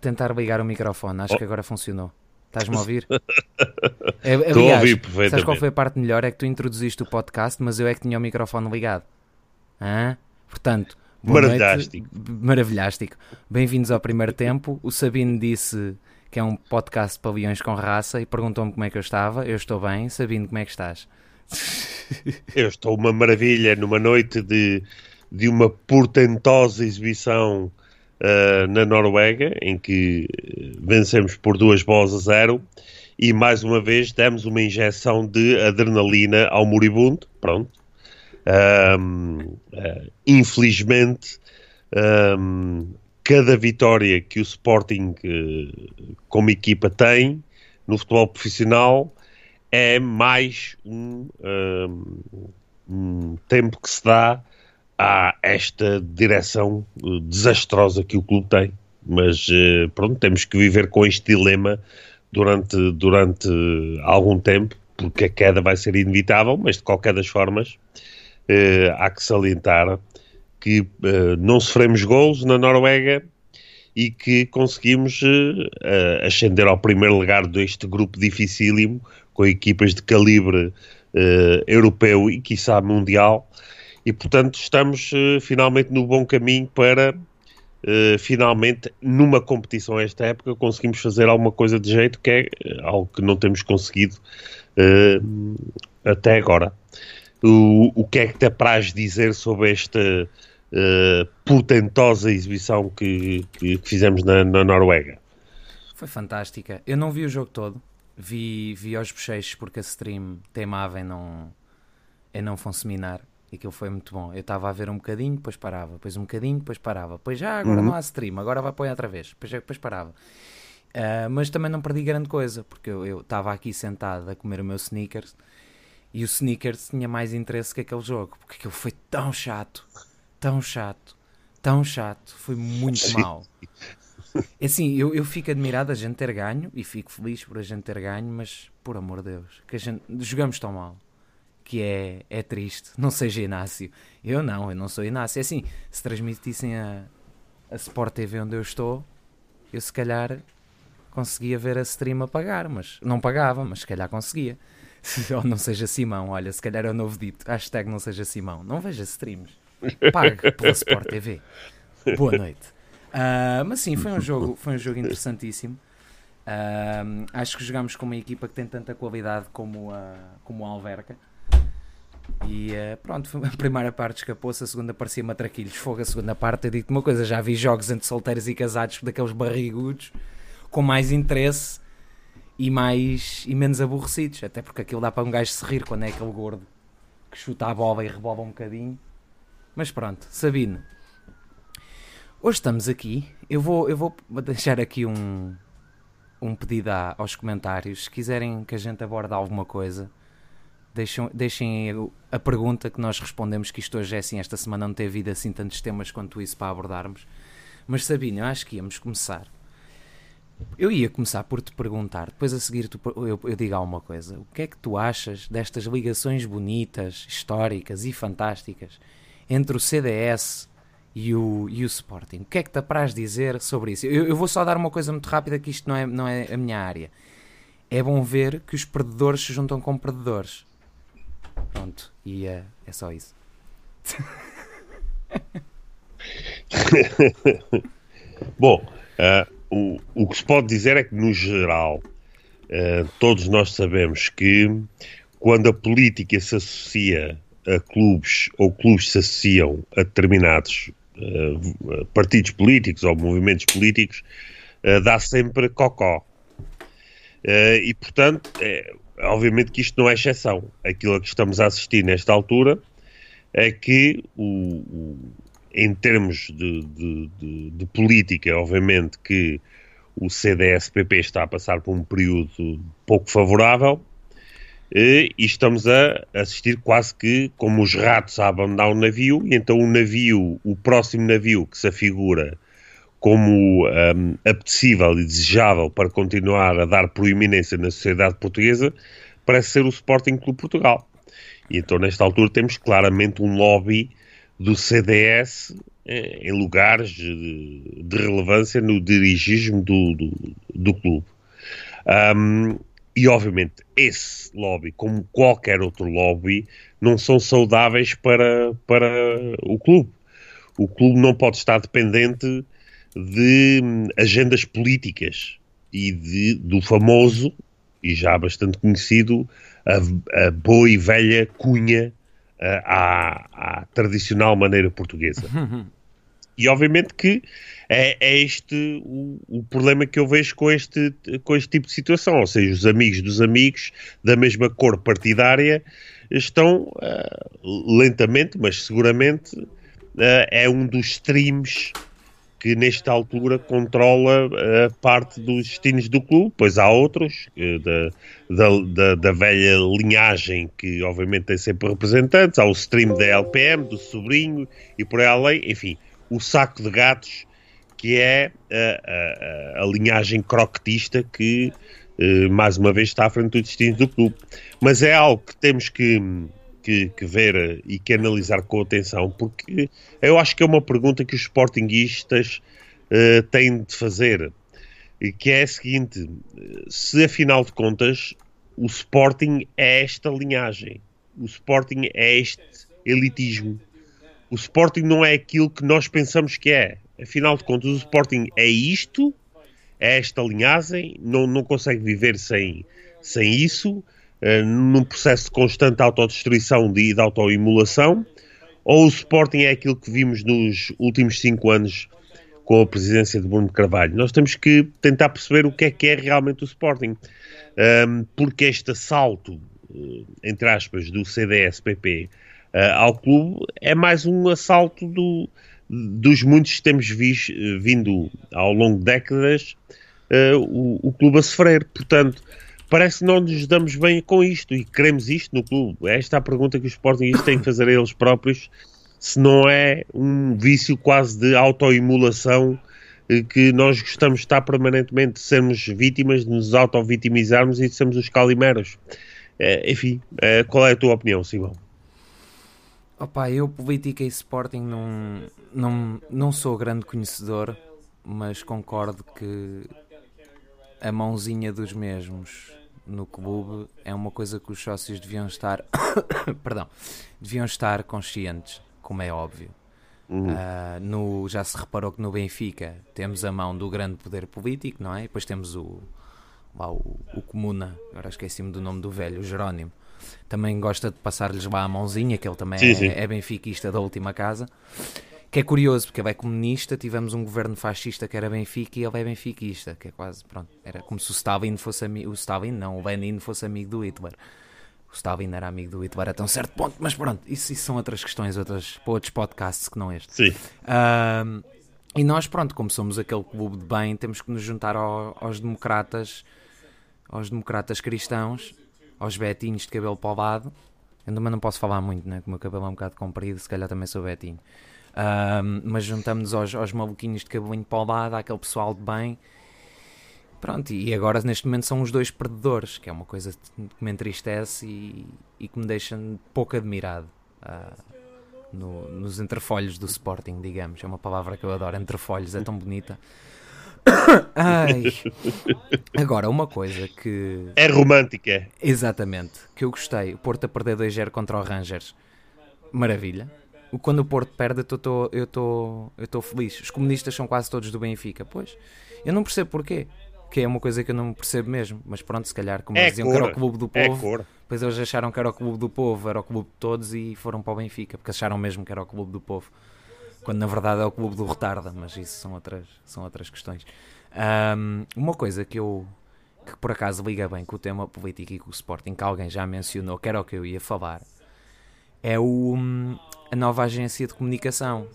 tentar ligar o microfone. Acho oh. que agora funcionou. Estás-me a ouvir? É, Estou a ouvir perfeitamente. Sabes qual foi a parte melhor? É que tu introduziste o podcast, mas eu é que tinha o microfone ligado. Hã? Portanto, maravilhástico. Maravilhástico. Bem-vindos ao primeiro tempo. O Sabino disse que é um podcast de pavilhões com raça e perguntou-me como é que eu estava. Eu estou bem. Sabino, como é que estás? Eu estou uma maravilha numa noite de, de uma portentosa exibição uh, na Noruega, em que vencemos por duas bolas a zero e mais uma vez demos uma injeção de adrenalina ao moribundo. Pronto. Um, uh, eh, infelizmente, um, cada vitória que o Sporting, uh, como equipa, tem no futebol profissional é mais um, um tempo que se dá a esta direção uh, desastrosa que o clube tem. Mas uh, pronto, temos que viver com este dilema durante, durante algum tempo, porque a queda vai ser inevitável, mas de qualquer das formas uh, há que salientar que não sofremos gols na Noruega e que conseguimos ascender ao primeiro lugar deste grupo dificílimo com equipas de calibre europeu e, quiçá, mundial, e portanto estamos uh, finalmente no bom caminho para uh, finalmente numa competição esta época conseguimos fazer alguma coisa de jeito que é eh, algo que não temos conseguido até agora. O, o que é que te apraz dizer sobre esta portentosa exibição que, que, que fizemos na, na, Noruega? Foi fantástica. Eu não vi o jogo todo, vi, vi aos bochechos porque a stream teimava em não, em não funcionar aquilo foi muito bom. Eu estava a ver um bocadinho, depois parava, depois um bocadinho, depois parava. Depois já, agora uhum. não há stream, agora vai pôr outra vez. Depois, depois parava. Uh, mas também não perdi grande coisa, porque eu estava aqui sentado a comer o meu sneakers e o sneakers tinha mais interesse que aquele jogo, porque aquilo foi tão chato, tão chato, tão chato, foi muito Sim. mal. É assim, eu, eu fico admirado a gente ter ganho e fico feliz por a gente ter ganho, mas por amor de Deus, que a gente jogamos tão mal que é, é triste. Não seja Inácio. Eu não, eu não sou Inácio. É assim, se transmitissem a, a Sport TV onde eu estou, eu se calhar conseguia ver a stream a pagar, mas não pagava, mas se calhar conseguia. Ou não seja Simão, olha, se calhar é o novo dito. Hashtag não seja Simão. Não veja streams. Pague pela Sport TV. Boa noite. Uh, mas sim, foi um jogo, foi um jogo interessantíssimo. Uh, acho que jogámos com uma equipa que tem tanta qualidade como a, como a Alverca. E uh, pronto, a primeira parte escapou-se, a segunda parecia matraquilhos. Fogo, a segunda parte, eu digo-te uma coisa: já vi jogos entre solteiros e casados daqueles barrigudos com mais interesse e mais e menos aborrecidos. Até porque aquilo dá para um gajo se rir quando é aquele gordo que chuta a bola e rebola um bocadinho. Mas pronto, Sabino, hoje estamos aqui. Eu vou, eu vou deixar aqui um, um pedido aos comentários. Se quiserem que a gente aborde alguma coisa Deixem, deixem a pergunta que nós respondemos, que isto hoje é assim, esta semana não teve vida assim tantos temas quanto isso para abordarmos. Mas Sabina, eu acho que íamos começar. Eu ia começar por te perguntar, depois a seguir tu, eu, eu digo alguma coisa. O que é que tu achas destas ligações bonitas, históricas e fantásticas entre o CDS e o, e o Sporting? O que é que te apraz dizer sobre isso? Eu, eu vou só dar uma coisa muito rápida, que isto não é, não é a minha área. É bom ver que os perdedores se juntam com perdedores. Pronto, e é, é só isso. Bom, uh, o, o que se pode dizer é que, no geral, uh, todos nós sabemos que quando a política se associa a clubes ou clubes se associam a determinados uh, partidos políticos ou movimentos políticos, dá sempre cocó. e, portanto, é, obviamente que isto não é exceção. Aquilo a que estamos a assistir nesta altura é que, o, o em termos de, de, de, de, política, obviamente que o CDS-PP está a passar por um período pouco favorável e, estamos a assistir quase que como os ratos a abandonar o navio, e então o navio, o próximo navio que se afigura como um, apetecível e desejável para continuar a dar proeminência na sociedade portuguesa parece ser o Sporting Clube Portugal. E então, nesta altura, temos claramente um lobby do CDS em lugares de, de relevância no dirigismo do, do, do clube. Um, e, obviamente, esse lobby, como qualquer outro lobby, não são saudáveis para, para o clube. O clube não pode estar dependente de agendas políticas e de, do famoso, e já bastante conhecido, a, a boa e velha cunha à, à tradicional maneira portuguesa. E obviamente que é, é este o, o, problema que eu vejo com este, com este tipo de situação. Ou seja, os amigos dos amigos da mesma cor partidária estão uh, lentamente, mas seguramente, uh, é um dos streams que nesta altura controla a parte dos destinos do clube, pois há outros eh, da, da, da, da, velha linhagem que obviamente tem sempre representantes, há o stream da LPM, do sobrinho e por aí além, enfim, o saco de gatos que é a, a, a linhagem croquetista que eh, mais uma vez está à frente do destino do clube. Mas é algo que temos que que, que, ver e que analisar com atenção, porque eu acho que é uma pergunta que os sportinguistas uh, têm de fazer, que é a seguinte: se afinal de contas o Sporting é esta linhagem, o Sporting é este elitismo, o Sporting não é aquilo que nós pensamos que é. Afinal de contas, o Sporting é isto, é esta linhagem, não, não consegue viver sem, sem isso num processo de constante autodestruição e de autoimulação, ou o Sporting é aquilo que vimos nos últimos cinco anos com a presidência de Bruno Carvalho. Nós temos que tentar perceber o que é que é realmente o Sporting, porque este assalto, eh, entre aspas, do CDS-PP eh, ao clube é mais um assalto do, dos muitos que temos vis, vindo ao longo de décadas o, o clube a sofrer. Portanto, parece que não nos damos bem com isto e queremos isto no clube. Esta é a pergunta que os Sportingistas têm que fazer a eles próprios, se não é um vício quase de autoimulação eh, que nós gostamos de estar permanentemente de sermos vítimas, de nos auto-vitimizarmos e de sermos os calimeros. É, enfim, é, qual é a tua opinião, Simão? Opa, eu política e Sporting não, não, não sou grande conhecedor, mas concordo que a mãozinha dos mesmos no clube é uma coisa que os sócios deviam estar perdão, deviam estar conscientes, como é óbvio. Uhum. Uh, no, já se reparou que no Benfica temos a mão do grande poder político, não é? E depois temos o, lá, o, o Comuna, agora esqueci-me do nome do velho, o Jerónimo. Também gosta de passar-lhes lá a mãozinha, que ele também sim, é, sim. é benfiquista da última casa. Que é curioso, porque ele é comunista, tivemos um governo fascista que era Benfica e ele é benfiquista, que é quase, pronto, era como se o Stalin fosse amigo, o Stalin não, o Lenin fosse amigo do Hitler. O Stalin era amigo do Hitler até um certo ponto, mas pronto, isso, isso são outras questões, outras, outros podcasts que não este. Sim. Um, e nós, pronto, como somos aquele clube de bem, temos que nos juntar ao, aos democratas, aos democratas cristãos, aos betinhos de cabelo para o lado. Eu também não posso falar muito, né? Como o meu cabelo é um bocado comprido, se calhar também sou betinho. Um, mas juntamos-nos aos, aos maluquinhos de cabelinho para o lado, àquele pessoal de bem. Pronto, e agora neste momento são os dois perdedores, que é uma coisa que me entristece e, e que me deixa pouco admirado uh, no, nos entrefolhos do Sporting, digamos. É uma palavra que eu adoro, entrefolhos, é tão bonita. Ai. Agora, uma coisa que. É romântica. Exatamente, que eu gostei. O Porto a perder 2-0 contra o Rangers. Maravilha quando o Porto perde, eu estou eu tô, eu tô feliz. Os comunistas são quase todos do Benfica. Pois, eu não percebo porquê. Que é uma coisa que eu não percebo mesmo. Mas pronto, se calhar, como é eles diziam cor. que era o clube do é povo, é depois eles acharam que era o clube do povo, era o clube de todos e foram para o Benfica, porque acharam mesmo que era o clube do povo. Quando na verdade é o clube do retarda, mas isso são outras, são outras questões. Um, uma coisa que eu que por acaso liga bem com o tema político e com o Sporting, que alguém já mencionou, que era o que eu ia falar, é o, a nova agência de comunicação.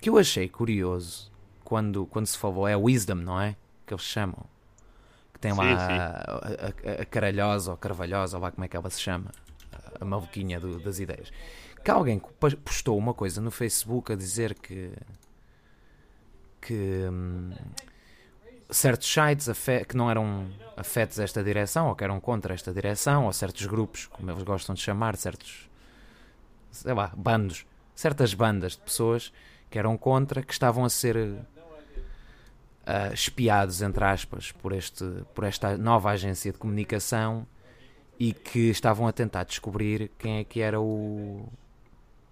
Que eu achei curioso quando, quando se falou, é Wisdom, não é? Que eles chamam. Que tem lá sim, sim. A, a, a, Caralhosa ou Carvalhosa, ou lá como é que ela se chama, a maluquinha do, das ideias. Que alguém postou uma coisa no Facebook a dizer que. que. Hum, certos sites que não eram afetos a esta direção ou que eram contra esta direção, ou certos grupos, como eles gostam de chamar, certos sei lá, bandos, certas bandas de pessoas que eram contra, que estavam a ser uh, espiados, entre aspas, por, este, por esta nova agência de comunicação e que estavam a tentar descobrir quem é que era o.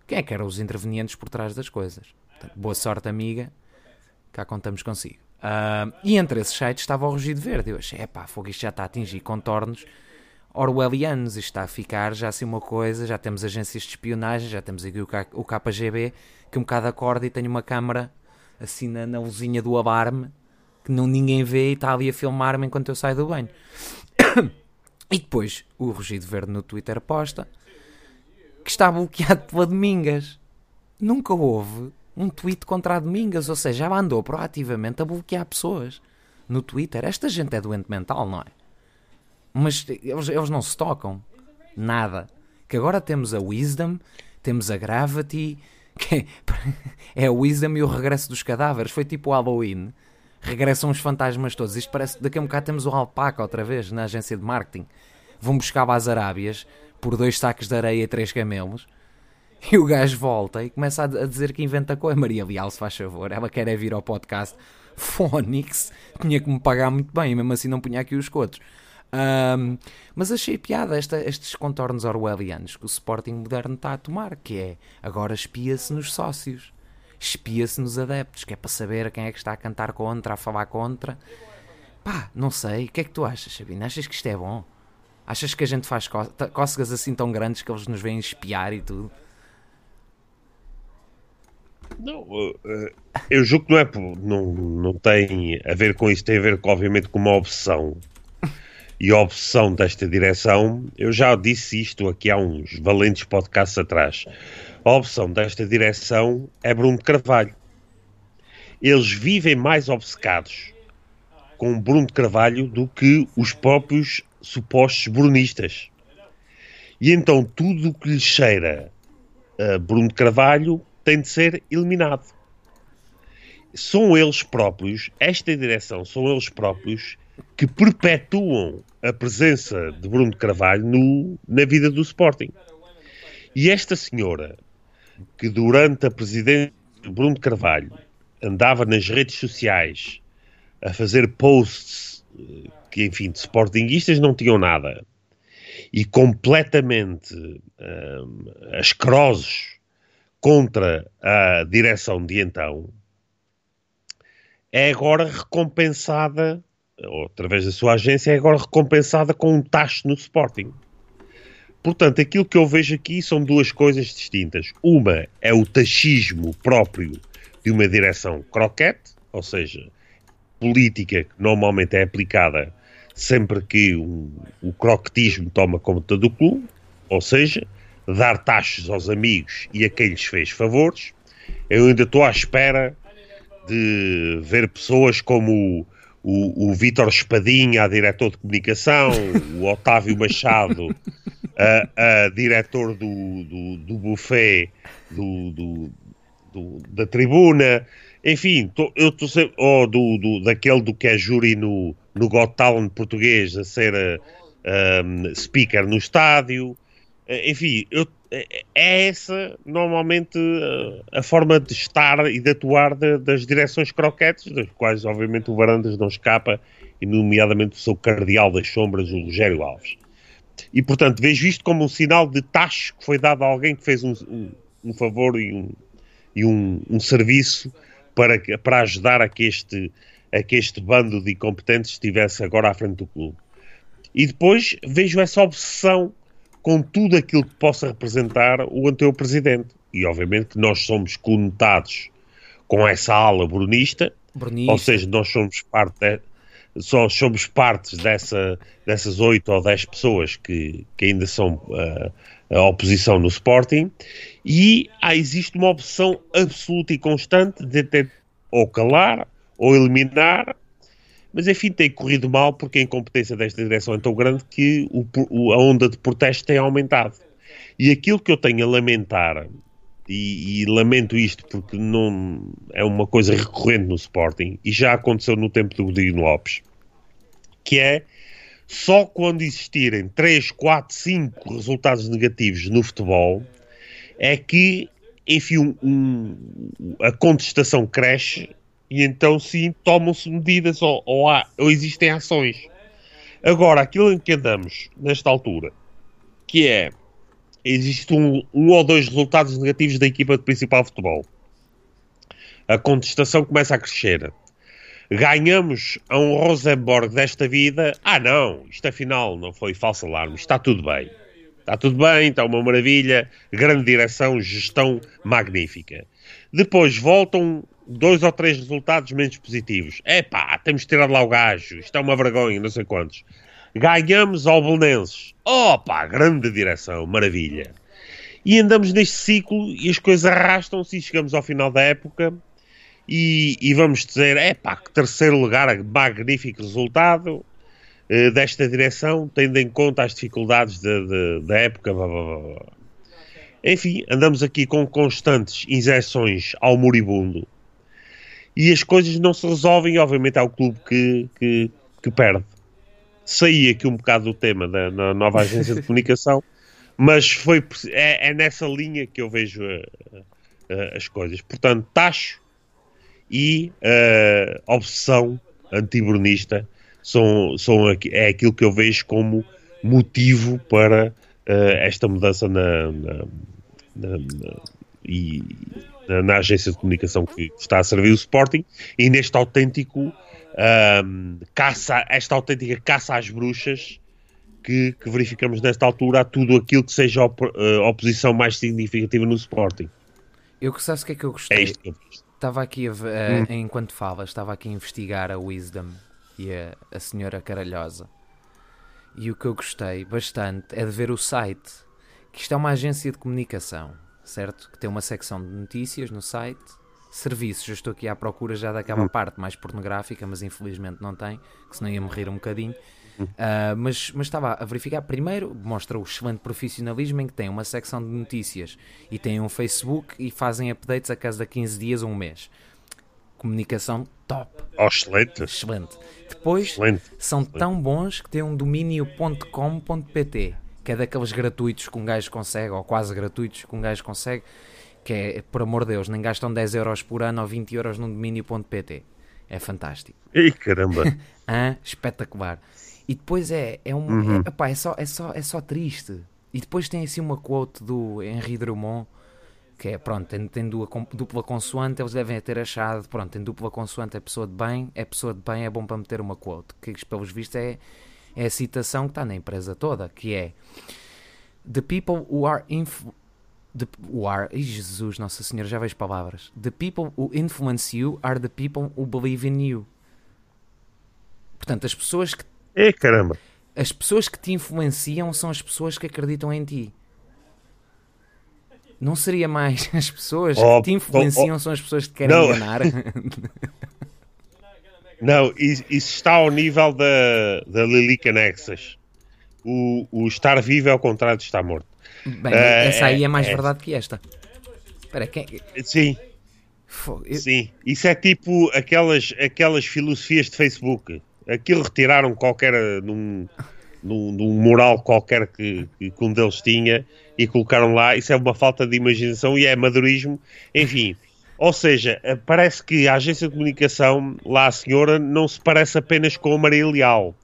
quem é que eram os intervenientes por trás das coisas. Portanto, boa sorte, amiga, cá contamos consigo. Uh, e entre esses sites estava o Rugido Verde. Eu achei, epá, fogo, isto já está a atingir contornos orwellianos. Isto está a ficar já assim uma coisa. Já temos agências de espionagem, já temos aqui o, KGB, que um bocado acorda e tem uma câmara assim na, na luzinha do alarme que não, ninguém vê e está ali a filmar-me enquanto eu saio do banho. e depois o Rugido Verde no Twitter posta que está bloqueado pela Domingas. Nunca houve um tweet contra a Domingas, ou seja, já andou proativamente a bloquear pessoas no Twitter. Esta gente é doente mental, não é? Mas eles, eles não se tocam. Nada. Que agora temos a Wisdom, temos a Gravity, que é a Wisdom e o regresso dos cadáveres. Foi tipo o Halloween. Regressam os fantasmas todos. Isto parece daqui a um bocado temos o Alpaca outra vez na agência de marketing. Vão buscar as Arábias por dois sacos de areia e três camelos e o gajo volta e começa a, dizer que inventa coisa. Maria Leal, se faz favor, ela quer é vir ao podcast. Fónix, tinha que me pagar muito bem, mesmo assim não punha aqui os cotos. Um, mas achei piada esta, estes contornos orwellianos que o Sporting moderno está a tomar, que é agora espia-se nos sócios, espia-se nos adeptos, que é para saber quem é que está a cantar contra, a falar contra. Pá, não sei, o que é que tu achas, Sabina? Achas que isto é bom? Achas que a gente faz cócegas assim tão grandes que eles nos vêm espiar e tudo? Não, eh, eu julgo que não, é, não, não tem a ver com isso, tem a ver, obviamente, com uma obsessão. E a obsessão desta direção, eu já disse isto aqui há uns valentes podcasts atrás. A obsessão desta direção é Bruno Carvalho. Eles vivem mais obcecados com Bruno Carvalho do que os próprios supostos brunistas. E então tudo o que lhe cheira a Bruno Carvalho tem de ser eliminado. São eles próprios, esta direção, são eles próprios que perpetuam a presença de Bruno Carvalho no, na vida do Sporting. E esta senhora, que durante a presidência de Bruno Carvalho andava nas redes sociais a fazer posts eh, que, enfim, de sportinguistas não tinham nada e completamente um, asquerosos contra a direção de então, é agora recompensada, ou através da sua agência, é agora recompensada com um taxa no Sporting. Portanto, aquilo que eu vejo aqui são duas coisas distintas. Uma é o taxismo próprio de uma direção croquete, ou seja, política que normalmente é aplicada sempre que um, o croquetismo toma conta do clube, ou seja, dar taxas aos amigos e a quem lhes fez favores. Eu ainda estou à espera de ver pessoas como o, o, Vítor Espadinha, a diretor de comunicação, o Otávio Machado, a, a diretor do, do, do buffet do, do, do, da tribuna, enfim, tô, eu estou sempre, ou do, do, daquele do que é júri no, no Got Talent português a ser um, speaker no estádio. Eh, enfim, eu, eh, é essa normalmente eh, a forma de estar e de atuar de, das direções croquetes, das quais obviamente o Varandas não escapa, e nomeadamente o seu cardeal das sombras, o Rogério Alves. E portanto vejo isto como um sinal de tacho que foi dado a alguém que fez um, um, um favor e, um, e um, serviço para, para ajudar a que, este, a que este bando de incompetentes estivesse agora à frente do clube. E depois vejo essa obsessão com tudo aquilo que possa representar o anterior presidente. E obviamente que nós somos conotados com essa ala brunista, brunista. ou seja, nós somos parte de, só somos partes dessa, dessas oito ou dez pessoas que, que ainda são uh, a oposição no Sporting, e há, existe uma opção absoluta e constante de ter ou calar ou eliminar mas enfim, tem corrido mal porque a incompetência desta direção é tão grande que o, o, a onda de protesto tem aumentado. E aquilo que eu tenho a lamentar, e, e, lamento isto porque não é uma coisa recorrente no Sporting, e já aconteceu no tempo do Godinho Lopes, que é só quando existirem 3, 4, 5 resultados negativos no futebol é que enfim, um, um, a contestação cresce e então sim tomam-se medidas ou, ou, há, ou existem ações. Agora, aquilo em que andamos nesta altura, que é existe um, um ou dois resultados negativos da equipa de principal futebol. A contestação começa a crescer. Ganhamos a um Rosenborg desta vida. Ah, não, isto afinal não foi falso alarme, está tudo bem. Está tudo bem, está uma maravilha, grande direção, gestão magnífica. Depois voltam dois ou três resultados menos positivos. É pá, temos de tirar lá o gajo, isto é uma vergonha, não sei quantos. Ganhamos ao Belenenses. Opa, grande direção, maravilha. E andamos neste ciclo e as coisas arrastam-se e chegamos ao final da época e, e vamos dizer, é pá, que terceiro lugar, magnífico resultado uh, desta direção, tendo em conta as dificuldades de, de, da época. Blá, blá, blá. Enfim, andamos aqui com constantes injeções ao moribundo e as coisas não se resolvem e obviamente é o clube que, que, que perde saí aqui um bocado do tema da, nova agência de comunicação, mas foi, é, é, nessa linha que eu vejo uh, uh, as coisas. Portanto, tacho e uh, obsessão antibronista são, são, é aquilo que eu vejo como motivo para esta mudança na, na, na, na e, na, agência de comunicação que está a servir o Sporting e neste autêntico um, caça, esta autêntica caça às bruxas que, que, verificamos nesta altura a tudo aquilo que seja op, uh, oposição mais significativa no Sporting. Eu que sabes o que é que eu gostei? É isto que eu Estava aqui, a, hum. enquanto falas, estava aqui a investigar a Wisdom e a, a Senhora Caralhosa. E o que eu gostei bastante é de ver o site, que isto é uma agência de comunicação, certo? Que tem uma secção de notícias no site serviços. Eu estou aqui à procura já daquela uhum. parte mais pornográfica, mas infelizmente não tem, que senão ia morrer um bocadinho. Uh, mas, mas estava a verificar. Primeiro, mostra o excelente profissionalismo em que tem uma secção de notícias e tem um Facebook e fazem updates a cada 15 dias ou um mês. Comunicação top. Oh, excelente. Excelente. Depois, excelente. são excelente. tão bons que têm um domínio.com.pt que é daqueles gratuitos que um gajo consegue, ou quase gratuitos que um gajo consegue que é, por amor de Deus, nem gastam 10 euros por ano ou 20 euros num domínio.pt. É fantástico. Ei, caramba! ah, espetacular. E depois é, é, um, uhum. é, é, só, é, só, é só triste. E depois tem assim uma quote do Henri Drummond, que é, pronto, tem, tem dupla, dupla consoante, eles devem ter achado, pronto, tem dupla consoante, é pessoa de bem, é pessoa de bem, é bom para meter uma quote. Que, pelos vistos, é, é a citação que está na empresa toda, que é The people who are The, o are, Jesus, Nossa Senhora, já vejo palavras. The people who influence you are the people who believe in you. Portanto, as pessoas que. É caramba! As pessoas que te influenciam são as pessoas que acreditam em ti. Não seria mais as pessoas oh, que te influenciam oh, oh, são as pessoas que te querem não. enganar? não, isso está ao nível da, da Lilica Nexus. O, o estar vivo é ao contrário de estar morto. Bem, é, essa aí é mais é, verdade que esta. Espera, quem... Sim. Eu... Sim, isso é tipo aquelas, aquelas filosofias de Facebook. Aquilo retiraram qualquer num, num, num mural qualquer que, que, um deles tinha e colocaram lá. Isso é uma falta de imaginação e é madurismo. Enfim, ou seja, parece que a agência de comunicação, lá a senhora, não se parece apenas com a Maria Leal.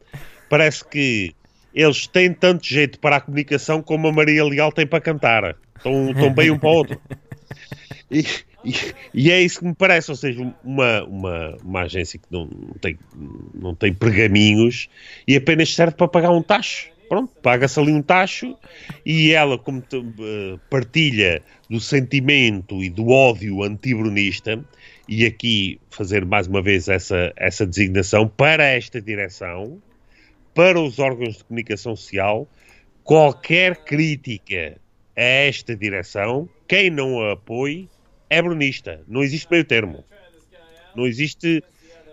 Parece que eles têm tanto jeito para a comunicação como a Maria Leal tem para cantar. Estão, estão bem um para o outro. E, e, e, é isso que me parece, ou seja, uma, uma, uma agência que não tem, não tem pergaminhos e apenas serve para pagar um tacho. Pronto, paga-se ali um tacho e ela, como uh, partilha do sentimento e do ódio antibronista, e aqui fazer mais uma vez essa, essa designação para esta direção, para os órgãos de comunicação social qualquer crítica a esta direção, quem não a apoie é brunista. Não existe meio termo. Não existe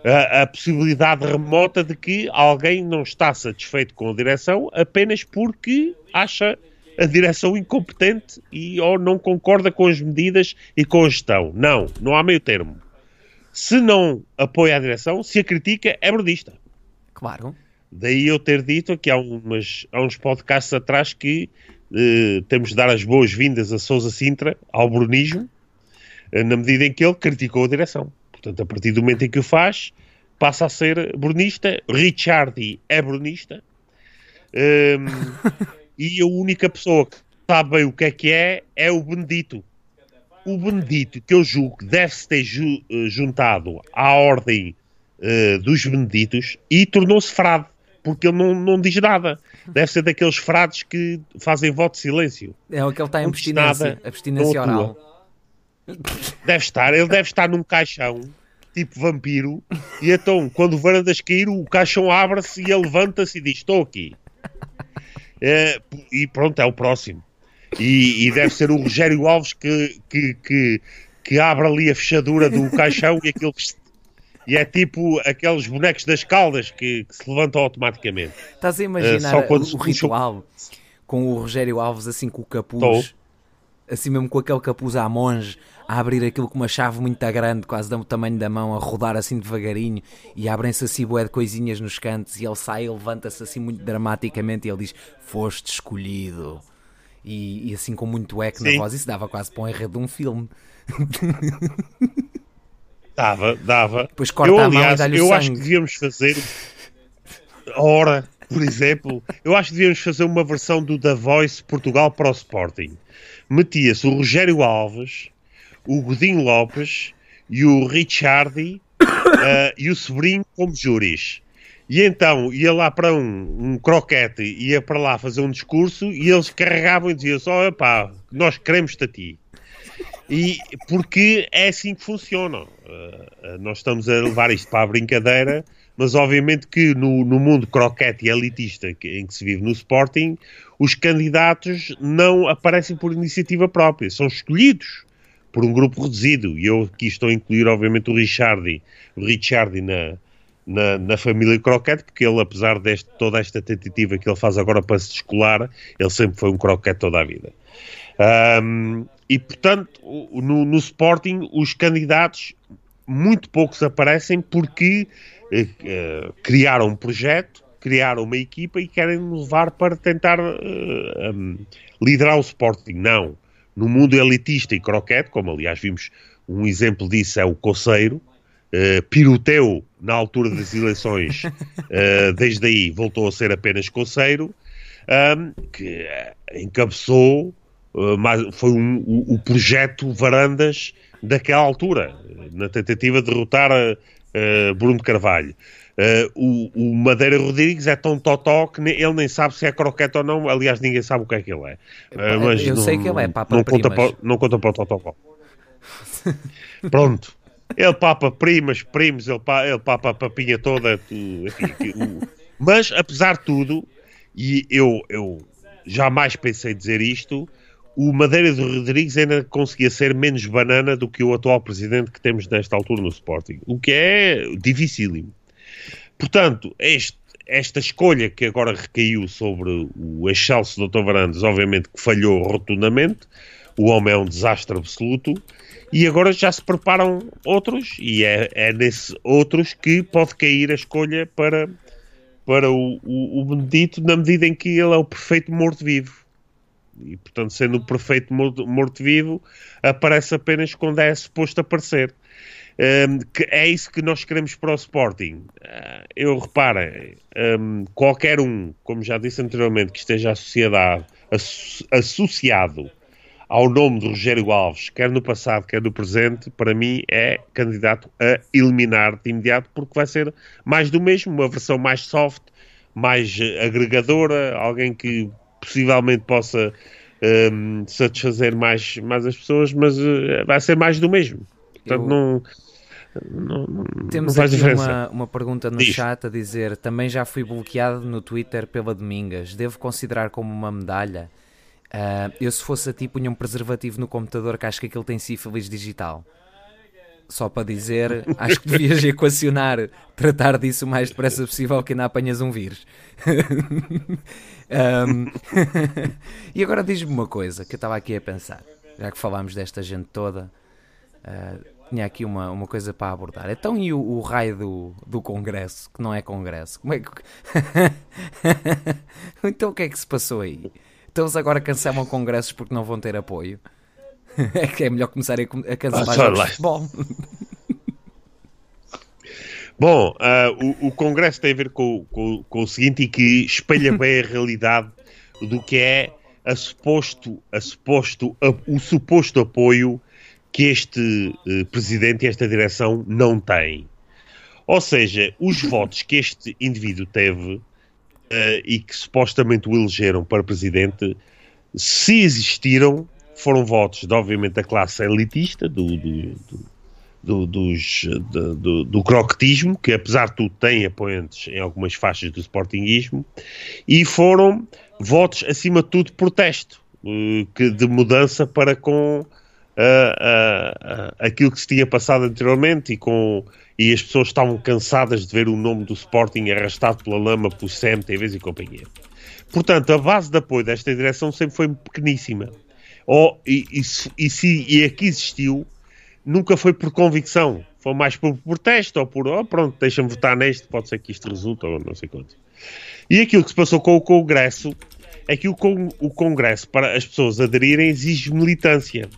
a, a, possibilidade remota de que alguém não está satisfeito com a direção apenas porque acha a direção incompetente e ou não concorda com as medidas e com a gestão. Não, não há meio termo. Se não apoia a direção, se a critica, é brunista. Claro. Daí eu ter dito aqui há, umas, há uns podcasts atrás que uh, temos de dar as boas-vindas a Sousa Sintra, ao brunismo, na medida em que ele criticou a direção. Portanto, a partir do momento em que o faz, passa a ser brunista. Richardi é brunista. Um, e a única pessoa que sabe bem o que é que é é o Benedito. O Benedito, que eu julgo que deve-se ter ju eh, juntado à ordem uh, dos Beneditos e tornou-se frade, porque ele não, não diz nada. Deve ser daqueles frades que fazem voto de silêncio. É o que ele está em abstinência, abstinência oral. Deve estar, ele deve estar num caixão tipo vampiro, e então, quando o Varandas cair, o caixão abre-se e ele levanta-se e diz: Estou aqui. É, e pronto, é o próximo. E, e, deve ser o Rogério Alves que, que, que, que abre ali a fechadura do caixão e aquilo e é tipo aqueles bonecos das caldas que, que se levantam automaticamente. Estás a imaginar uh, o, ritual com o Rogério Alves assim com o capuz. Assim mesmo com aquele capuz à monge, a abrir aquilo com uma chave muito grande, quase do tamanho da mão, a rodar assim devagarinho e abrem-se assim bué de coisinhas nos cantos e ele sai e levanta-se assim muito dramaticamente e ele diz: Foste escolhido. E, e assim com muito eco na voz, isso dava quase para um enredo de um filme. Dava, dava. Depois corta eu, a aliás, mão e Eu sangue. acho que devíamos fazer. Ora, por exemplo, eu acho que devíamos fazer uma versão do The Voice Portugal para o Sporting. Metia-se o Rogério Alves o Godinho Lopes e o Richardi uh, e o sobrinho como júris. E então ia lá para um, um, croquete, ia para lá fazer um discurso e eles carregavam e diziam só, pá, nós queremos-te a ti. E porque é assim que funciona. Uh, nós estamos a levar isto para a brincadeira, mas obviamente que no, no mundo croquete e elitista que, em que se vive no Sporting, os candidatos não aparecem por iniciativa própria, são escolhidos por um grupo reduzido. E eu aqui estou a incluir, obviamente, o Richardi, o Richardi na, na, na, família Croquete, porque ele, apesar de toda esta tentativa que ele faz agora para se descolar, ele sempre foi um croquete toda a vida. Um, e, portanto, no, no, Sporting, os candidatos muito poucos aparecem porque uh, criaram um projeto, criaram uma equipa e querem levar para tentar uh, um, liderar o Sporting. Não no mundo elitista e croquete, como aliás vimos um exemplo disso é o Coceiro, uh, piroteu na altura das eleições, uh, desde aí voltou a ser apenas Coceiro, um, que encabeçou, uh, mais, foi um, o, o, projeto Varandas daquela altura, na tentativa de derrotar Bruno Carvalho. Uh, o, o, Madeira Rodrigues é tão totó que ele nem sabe se é croquete ou não. Aliás, ninguém sabe o que é que ele é. Uh, mas eu não, sei que ele é Papa não Conta para, não conta para o totó. Pronto. Ele papa primas, primos, ele, pa, ele papa a papinha toda. Enfim. Mas, apesar de tudo, e eu, eu jamais pensei dizer isto, o Madeira do Rodrigues ainda conseguia ser menos banana do que o atual presidente que temos nesta altura no Sporting. O que é dificílimo. Portanto, este, esta escolha que agora recaiu sobre o excelso Dr. Varandas, obviamente que falhou rotundamente, o homem é um desastre absoluto, e agora já se preparam outros, e é, é nesses outros que pode cair a escolha para, para o, o, o Benedito, na medida em que ele é o perfeito morto-vivo. E, portanto, sendo o perfeito morto-vivo, aparece apenas quando é suposto aparecer. Um, que é isso que nós queremos para o Sporting. Uh, eu reparo, um, qualquer um, como já disse anteriormente, que esteja associado, associado ao nome de Rogério Alves, quer no passado, quer no presente, para mim é candidato a eliminar de imediato, porque vai ser mais do mesmo, uma versão mais soft, mais agregadora, alguém que possivelmente possa um, satisfazer mais, mais as pessoas, mas uh, vai ser mais do mesmo. Portanto, eu... não, não, não, Temos não aqui uma, uma pergunta no Diz. chat a dizer: também já fui bloqueado no Twitter pela Domingas. Devo considerar como uma medalha? Uh, eu, se fosse a ti, punha um preservativo no computador que acho que aquilo tem sífilis digital. Só para dizer, acho que devias equacionar, tratar disso o mais depressa possível que ainda apanhas um vírus. um, e agora diz-me uma coisa que eu estava aqui a pensar, já que falámos desta gente toda. Uh, tinha aqui uma, uma coisa para abordar. Então, e o, o raio do, do Congresso, que não é Congresso? Como é que. então, o que é que se passou aí? Então, eles agora cancelam congressos porque não vão ter apoio? É que é melhor começar a, a cancelar ah, jogos de futebol. Bom, uh, o, o, Congresso tem a ver com, com, com, o seguinte e que espelha bem a realidade do que é a suposto, a suposto, a, o suposto apoio que este uh, presidente e esta direção não têm. Ou seja, os votos que este indivíduo teve uh, e que supostamente o elegeram para presidente, se existiram, foram votos, de, obviamente, da classe elitista, do, do, do do, dos, do, do, croquetismo, que apesar de tudo tem apoiantes em algumas faixas do sportinguismo, e foram votos, acima de tudo, protesto, eh, que, de mudança para com uh, uh, aquilo que se tinha passado anteriormente e, com, e as pessoas estavam cansadas de ver o nome do Sporting arrastado pela lama por CMTVs e companhia. Portanto, a base de apoio desta direção sempre foi pequeníssima. Oh, e, e, e, se, e aqui existiu nunca foi por convicção, foi mais por protesto ou por, oh, pronto, deixa-me votar neste, pode ser que isto resulte ou não sei quanto. E aquilo que se passou com o Congresso é que o, con o Congresso, para as pessoas aderirem, exige militância.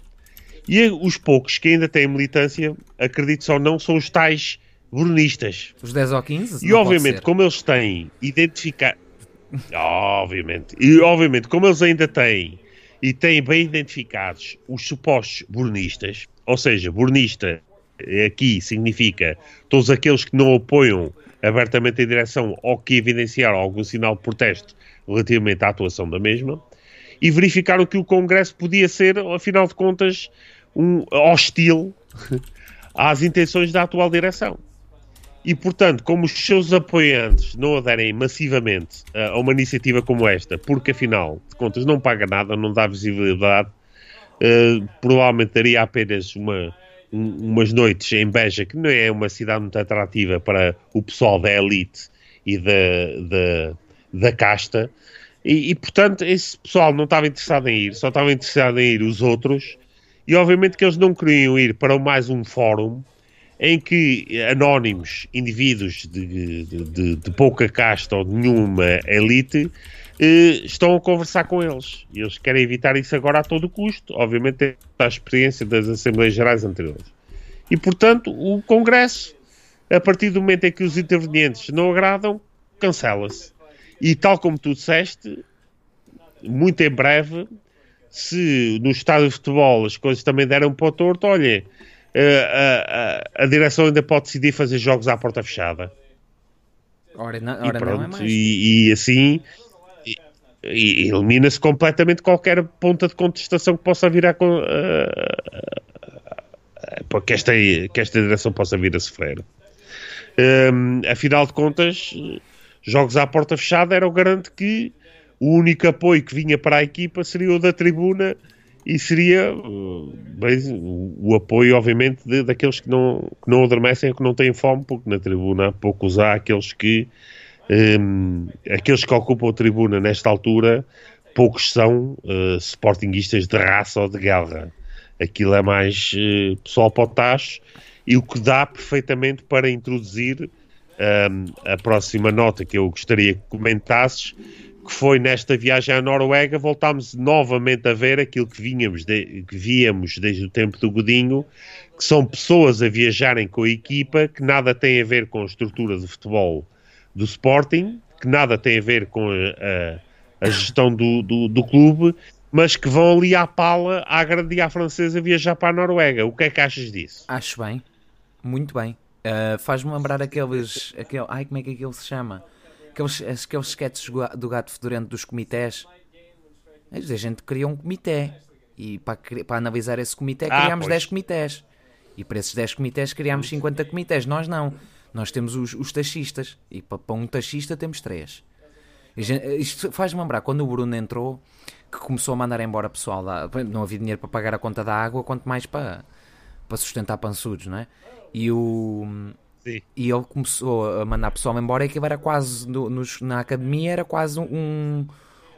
E os poucos que ainda têm militância, acredito só não, são os tais brunistas. Os 10 ou 15? E obviamente, como eles têm identificado. obviamente. E obviamente, como eles ainda têm e têm bem identificados os supostos brunistas, ou seja, bornista aqui significa todos aqueles que não apoiam abertamente a direção ou que evidenciaram algum sinal de protesto relativamente à atuação da mesma, e verificaram que o Congresso podia ser, afinal de contas, um hostil às intenções da atual direção. E, portanto, como os seus apoiantes não aderem massivamente a uma iniciativa como esta, porque afinal de contas não paga nada, não dá visibilidade, uh, provavelmente daria apenas uma, um, umas noites em Beja, que não é uma cidade muito atrativa para o pessoal da elite e da, da, da casta, e, e, portanto esse pessoal não estava interessado em ir, só estava interessado em ir os outros, e obviamente que eles não queriam ir para mais um fórum em que anónimos, indivíduos de, de, de, pouca casta ou de nenhuma elite, eh, estão a conversar com eles. E eles querem evitar isso agora a todo custo. Obviamente, a experiência das Assembleias Gerais anteriores. E, portanto, o Congresso, a partir do momento em que os intervenientes não agradam, cancela-se. E, tal como tu disseste, muito em breve, se no estádio de futebol as coisas também deram para o torto, olha, a, a, a, direção ainda pode decidir fazer jogos à porta fechada. Ora, não, ora e, pronto, não é. E, e assim elimina-se completamente qualquer ponta de contestação que possa vir a, que, esta, que esta direção possa vir a sofrer. Um, afinal de contas, jogos à porta fechada era o garante que o único apoio que vinha para a equipa seria o da tribuna e seria bem, o, apoio, obviamente, de, daqueles que não, que não adormecem ou que não têm fome, porque na tribuna há poucos há aqueles que um, aqueles que ocupam a tribuna nesta altura, poucos são uh, sportinguistas de raça ou de guerra. Aquilo é mais uh, pessoal para o tacho e o que dá perfeitamente para introduzir um, a próxima nota que eu gostaria que comentasses, que foi nesta viagem à Noruega, voltámos novamente a ver aquilo que, vinhamos de, que víamos desde o tempo do Godinho, que são pessoas a viajarem com a equipa, que nada tem a ver com a estrutura de futebol do Sporting, que nada tem a ver com a, a, a gestão do, do, do, clube, mas que vão ali à pala, à grande e à francesa, viajar para a Noruega. O que é que achas disso? Acho bem, muito bem. Uh, Faz-me lembrar aqueles. Aquele, ai, como é que aquilo se chama? Aqueles, aqueles sketches do gato fedorento dos comités. A gente criou um comitê. E para, para analisar esse comitê, ah, criámos 10 comités. E para esses 10 comités criámos 50 comités. Nós não. Nós temos os, os taxistas e para, para um taxista temos três. Isto faz-me lembrar quando o Bruno entrou que começou a mandar embora pessoal. Não havia dinheiro para pagar a conta da água, quanto mais para, para sustentar pançudos, não é? E o. Sim. E ele começou a mandar pessoal embora e aquilo era quase, no, nos, na academia, era quase um,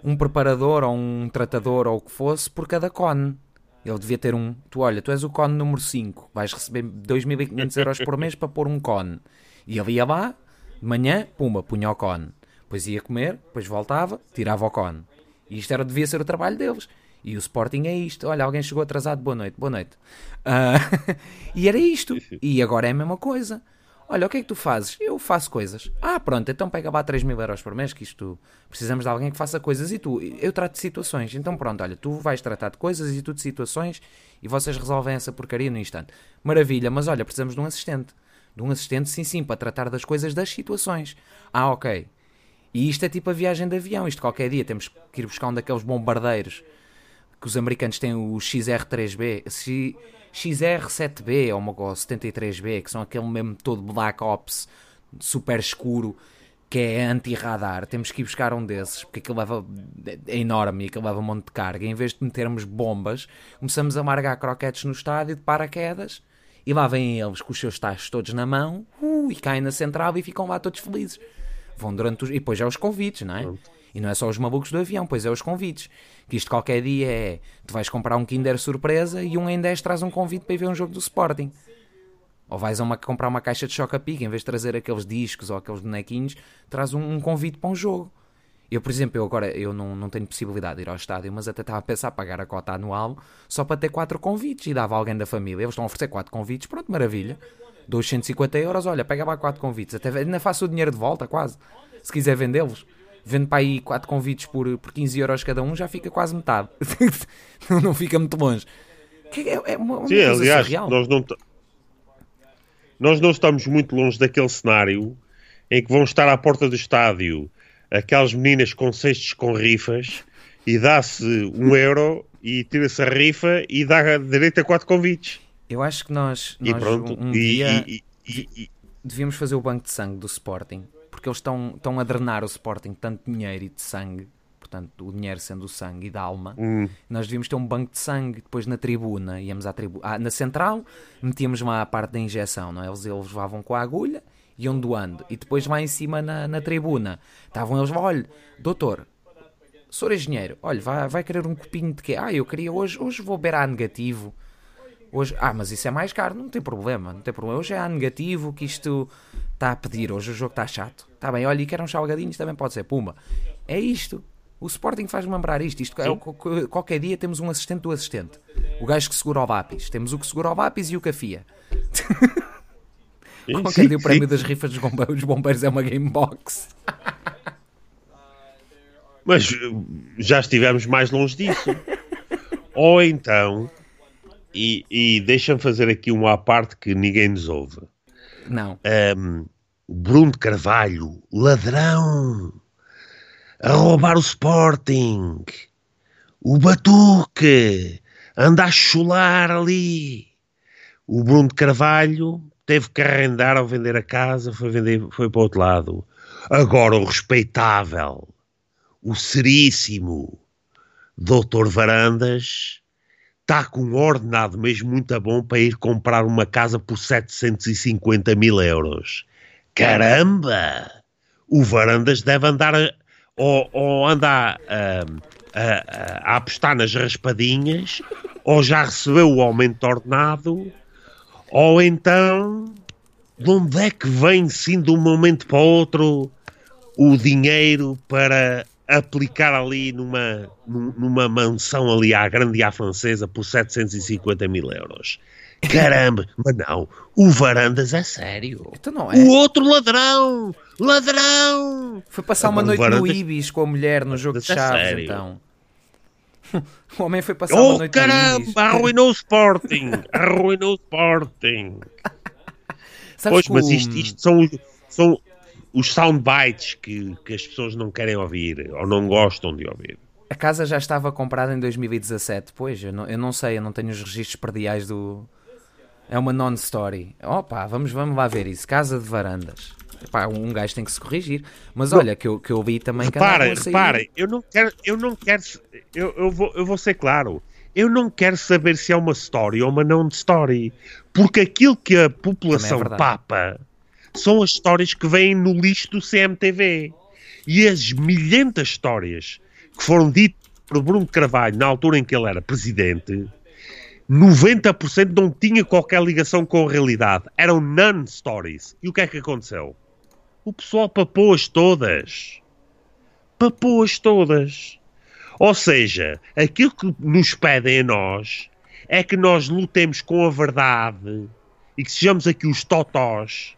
um preparador ou um tratador ou o que fosse por cada cone. Ele devia ter um. Tu olha, tu és o cone número 5, vais receber 2.500 euros por mês para pôr um cone. E ele ia lá, de manhã, pumba, punha o cone. Depois ia comer, depois voltava, tirava o cone. E isto era, devia ser o trabalho deles. E o Sporting é isto. Olha, alguém chegou atrasado, boa noite, boa noite. Uh, e era isto. E agora é a mesma coisa. Olha, o que é que tu fazes? Eu faço coisas. Ah, pronto, então pega lá 3 mil euros por mês, que isto precisamos de alguém que faça coisas e tu, eu trato de situações. Então pronto, olha, tu vais tratar de coisas e tu de situações e vocês resolvem essa porcaria no instante. Maravilha, mas olha, precisamos de um assistente. De um assistente, sim, sim, para tratar das coisas das situações. Ah, ok. E isto é tipo a viagem de avião. Isto qualquer dia temos que ir buscar um daqueles bombardeiros que os americanos têm o XR3B. XR7B ou uma 73B, que são aquele mesmo todo Black Ops super escuro que é anti-radar. Temos que ir buscar um desses porque aquilo leva, é enorme e aquilo leva um monte de carga. Em vez de metermos bombas, começamos a margar croquetes no estádio de paraquedas e lá vêm eles com os seus tachos todos na mão uh, e caem na central e ficam lá todos felizes. Vão durante os... E depois já os convites, não é? Pronto. E não é só os malucos do avião, pois é os convites. Que isto qualquer dia é. Tu vais comprar um Kinder surpresa e um em 10 traz um convite para ir ver um jogo do Sporting. Ou vais a uma, comprar uma caixa de choca-pica, em vez de trazer aqueles discos ou aqueles bonequinhos, traz um, um, convite para um jogo. Eu, por exemplo, eu agora eu não, não tenho possibilidade de ir ao estádio, mas até estava a pensar pagar a cota anual só para ter quatro convites e dava alguém da família. Eles estão a oferecer quatro convites, pronto, maravilha. 250 euros, olha, pega lá quatro convites. Até ainda faço o dinheiro de volta, quase. Se quiser vendê-los vendo para aí 4 convites por, por 15 euros cada um, já fica quase metade. não fica muito longe. É, é uma, uma Sim, aliás, nós não, nós não estamos muito longe daquele cenário em que vão estar à porta do estádio aquelas meninas com cestos com rifas e dá-se um euro e tira-se a rifa e dá direito a quatro convites. Eu acho que nós, nós e pronto, um, um e, dia e, e, devíamos fazer o banco de sangue do Sporting porque eles estão, estão a drenar o Sporting tanto dinheiro e de sangue, portanto, o dinheiro sendo o sangue e da alma, hum. nós devíamos ter um banco de sangue depois na tribuna, íamos à tribu ah, na central, metíamos lá a parte da injeção, não é? Eles, eles levavam com a agulha, iam doando, e depois lá em cima na, na tribuna, estavam eles, olha, doutor, senhor engenheiro, olha, vai, vai querer um copinho de quê? Ah, eu queria hoje, hoje vou beber A negativo, Hoje, ah, mas isso é mais caro, não tem problema, não tem problema. Hoje é A negativo, que isto está a pedir, hoje o jogo está chato. Está bem, olha, e quer uns salgadinhos, também pode ser, pumba. É isto. O Sporting faz-me lembrar isto. isto é, qualquer dia temos um assistente do assistente. O gajo que segura o lápis. Temos o que segura o lápis e o cafia. qualquer dia o prémio das rifas dos bombeiros, bombeiros é uma game box. Mas já estivemos mais longe disso. Ou então, e, e deixa-me fazer aqui uma à parte que ninguém nos ouve. Não. Um, Bruno de Carvalho, ladrão, a roubar o Sporting, o Batuque, anda a chular ali. O Bruno de Carvalho teve que arrendar ao vender a casa, foi, vender, foi para o outro lado. Agora o respeitável, o seríssimo Doutor Varandas está com um ordenado mesmo muito bom para ir comprar uma casa por 750 mil euros. Caramba! O Varandas deve andar a, ou, ou andar a, a, a, apostar nas raspadinhas, ou já recebeu o aumento de ordenado, ou então de onde é que vem sim de um momento para outro o dinheiro para aplicar ali numa, numa mansão ali à grande e à francesa por 750 mil euros. Caramba, mas não, o Varandas é sério. Então não é. O outro ladrão, ladrão. Foi passar uma noite Varandas... no Ibis com a mulher no jogo de é chaves, é então. O homem foi passar oh, uma noite caramba, no Ibis. arruinou o Sporting, arruinou o Sporting. Sabes pois, mas isto, isto são, são os soundbites que, que as pessoas não querem ouvir ou não gostam de ouvir. A casa já estava comprada em 2017, pois, eu não, eu não sei, eu não tenho os registros perdiais do. É uma non-story. Opa, vamos, vamos lá ver isso. Casa de varandas. Epá, um gajo tem que se corrigir. Mas olha, que eu, que eu vi também que Reparem, reparem, eu não quero, eu não quero, eu, eu, vou, eu vou ser claro. Eu não quero saber se é uma story ou uma non-story. Porque aquilo que a população é papa são as histórias que vêm no lixo do CMTV. E as milhentas histórias que foram ditas por Bruno Carvalho na altura em que ele era presidente, 90% não tinha qualquer ligação com a realidade. Eram non-stories. E o que é que aconteceu? O pessoal papou-as todas. Papou-as todas. Ou seja, aquilo que nos pedem a nós é que nós lutemos com a verdade e que sejamos aqui os totós,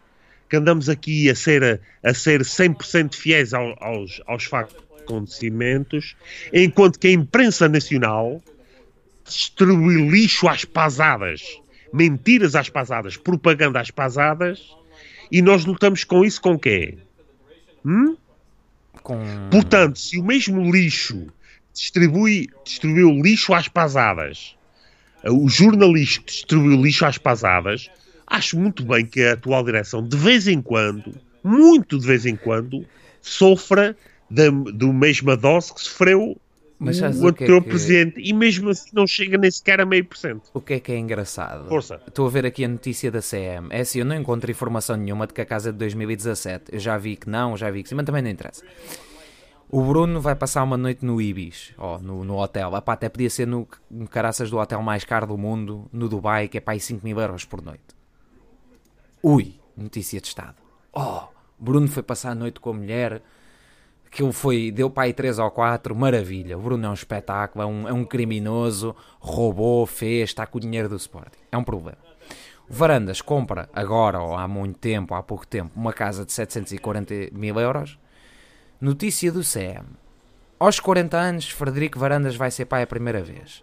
que andamos aqui a ser, a ser 100% fiéis ao, aos, aos factos acontecimentos, enquanto que a imprensa nacional distribui lixo às pasadas, mentiras às pasadas, propaganda às pasadas, e nós lutamos com isso com quê? Hum? Com... Portanto, se o mesmo lixo distribui, distribuiu lixo às pasadas, o jornalista que distribuiu lixo às pasadas, acho muito bem que a atual direção, de vez em quando, muito de vez em quando, sofra da, do mesma dose que sofreu mas o anterior é que... presidente e mesmo assim não chega nem sequer a meio por cento. O que é que é engraçado? Força. Estou a ver aqui a notícia da CM. É assim, eu não encontro informação nenhuma de que a casa é de 2017. Eu já vi que não, já vi que sim, mas também não interessa. O Bruno vai passar uma noite no Ibis, ó, no, no hotel. Epá, até podia ser no, no caraças do hotel mais caro do mundo, no Dubai, que é para aí 5 mil euros por noite. Ui, notícia de Estado. Oh, Bruno foi passar a noite com a mulher Aquilo foi, deu para aí 3 ou 4, maravilha. O Bruno é um espetáculo, é um, é um criminoso, roubou, fez, está com o dinheiro do Sporting. É um problema. O Varandas compra agora, ou há muito tempo, há pouco tempo, uma casa de 740 mil euros. Notícia do CM. Aos 40 anos, Frederico Varandas vai ser pai a primeira vez.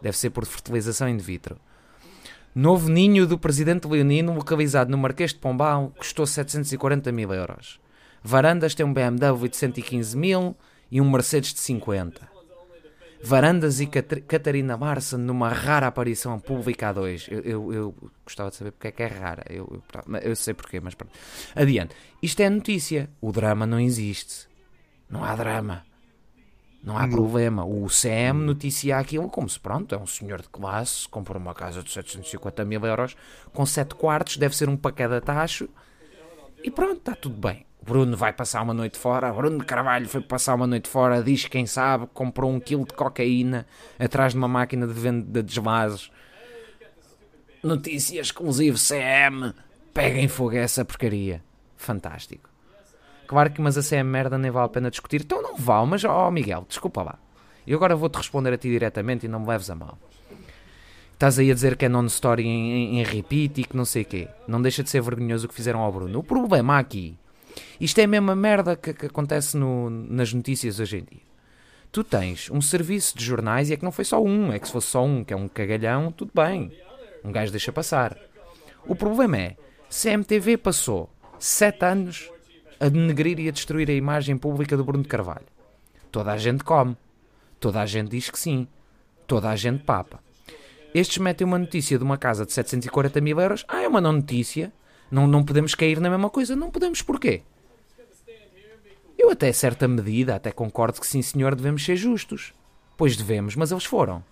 Deve ser por fertilização in vitro. Novo ninho do presidente leonino, localizado no Marquês de Pombal, custou 740 mil euros. Varandas tem um BMW de 115 mil e um Mercedes de 50. Varandas e Catarina Larson numa rara aparição pública a dois. Eu, eu, eu, gostava de saber porque é que é rara. Eu, eu, eu sei porquê, mas pronto. Adiante. Isto é notícia. O drama não existe. Não há drama. Não há problema. O CM noticia aquilo como se, pronto, é um senhor de classe, comprou uma casa de 750 mil euros com 7 quartos, deve ser um para cada tacho e pronto, está tudo bem. Bruno vai passar uma noite fora, Bruno Carvalho foi passar uma noite fora, diz quem sabe, comprou um quilo de cocaína atrás de uma máquina de venda de desvasos. Notícia exclusiva CM, peguem fogo essa porcaria. Fantástico. Claro que mas a CM merda nem vale a pena discutir, então não vale, mas ó oh Miguel, desculpa lá. E agora vou-te responder a ti diretamente e não me leves a mal. Estás aí a dizer que é non-story em, em, em repeat e que não sei o quê. Não deixa de ser vergonhoso o que fizeram ao Bruno. O problema aqui isto é a mesma merda que, que acontece no, nas notícias hoje em dia. Tu tens um serviço de jornais e é que não foi só um, é que se fosse só um, que é um cagalhão, tudo bem. Um gajo deixa passar. O problema é, CMTV passou sete anos a denegrir e a destruir a imagem pública do Bruno de Carvalho. Toda a gente come. Toda a gente diz que sim. Toda a gente papa. Estes metem uma notícia de uma casa de 740 mil euros. Ah, é uma não notícia. Não, não podemos cair na mesma coisa. Não podemos porquê? Eu até certa medida até concordo que sim senhor devemos ser justos. Pois devemos, mas eles foram.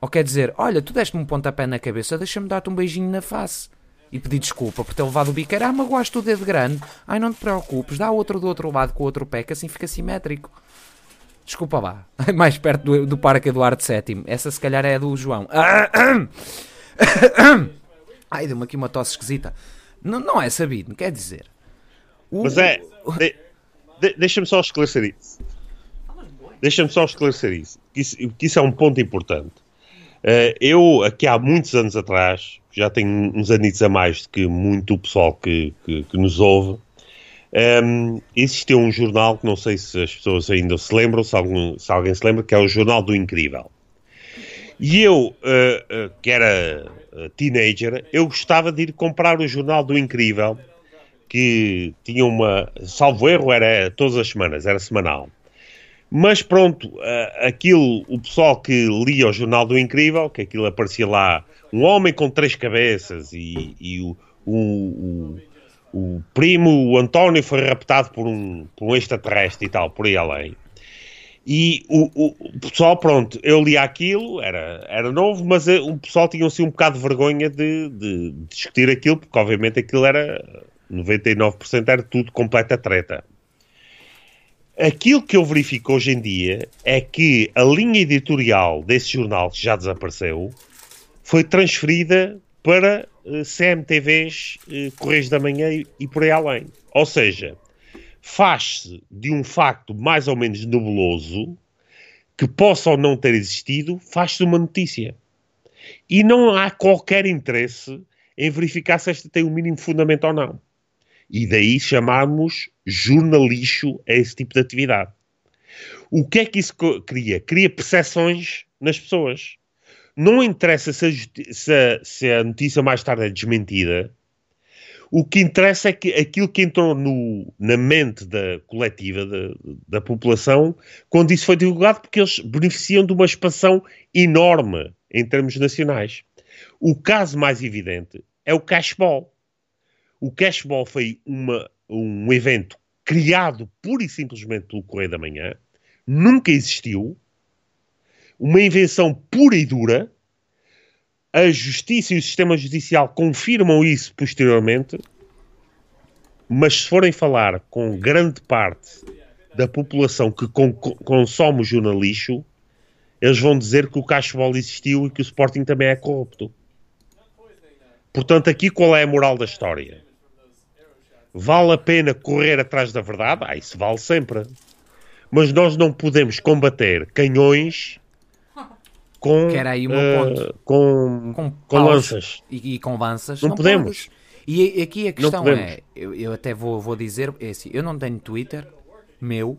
Ou quer dizer, olha, tu deste-me um pontapé na cabeça, deixa-me dar-te um beijinho na face. E pedir desculpa por ter levado o biqueiro. Ah, magoaste o dedo grande. Ai, não te preocupes, dá outro do outro lado com o outro pé, que assim fica simétrico. Desculpa lá. Mais perto do, do Parque Eduardo VII. Essa se calhar é a do João. Ai, deu-me aqui uma tosse esquisita. Não, não é sabido, quer dizer. O... Mas é. De, de, Deixa-me só esclarecer isso. Deixa-me só esclarecer isso. Que isso, que isso é um ponto importante. Uh, eu, aqui há muitos anos atrás, já tenho uns anitos a mais do que muito o pessoal que, que, que nos ouve, um, ehm, existiu um jornal que não sei se as pessoas ainda se lembram, se, se alguém se lembra, que é o Jornal do Incrível. E eu, uh, uh, que era teenager, eu gostava de ir comprar o jornal do Incrível, que tinha uma, salvo erro, era todas as semanas, era semanal. Mas pronto, aquilo, o pessoal que lia o Jornal do Incrível, que aquilo aparecia lá, um homem com três cabeças e, e o, o, o, o, primo, o António, foi raptado por um, por um extraterrestre e tal, por aí além. E o, o, pessoal, pronto, eu li aquilo, era, era novo, mas eh, o pessoal tinha assim um bocado de vergonha de, de, de discutir aquilo, porque obviamente aquilo era 99% era tudo completa treta. Aquilo que eu verifico hoje em dia é que a linha editorial desse jornal, que já desapareceu, foi transferida para eh, CMTVs, uh, Correios da Manhã e, e por aí além. Ou seja, faz-se de um facto mais ou menos nebuloso que possa ou não ter existido, faz-se uma notícia. E não há qualquer interesse em verificar se esta tem o um mínimo fundamento ou não. E daí chamarmos jornalixo a esse tipo de atividade. O que é que isso cria? Cria percepções nas pessoas. Não interessa se a, se a, se a notícia mais tarde é desmentida, o que interessa é que aquilo que entrou no, na mente da coletiva, da, da população, quando isso foi divulgado, porque eles beneficiam de uma expansão enorme em termos nacionais. O caso mais evidente é o cashball. O cashball foi uma, um evento criado pura e simplesmente pelo Correio da Manhã, nunca existiu, uma invenção pura e dura, a justiça e o sistema judicial confirmam isso posteriormente, mas se forem falar com grande parte da população que con consome o jornalismo, eles vão dizer que o cashball existiu e que o Sporting também é corrupto. Portanto, aqui qual é a moral da história? Vale a pena correr atrás da verdade? Ah, isso vale sempre. Mas nós não podemos combater canhões com, que era aí uma uh, com, com, com lanças. E, e, com lanças. Não, não podemos. E aqui a questão é, eu, eu, até vou, vou dizer, é assim, eu não tenho Twitter meu,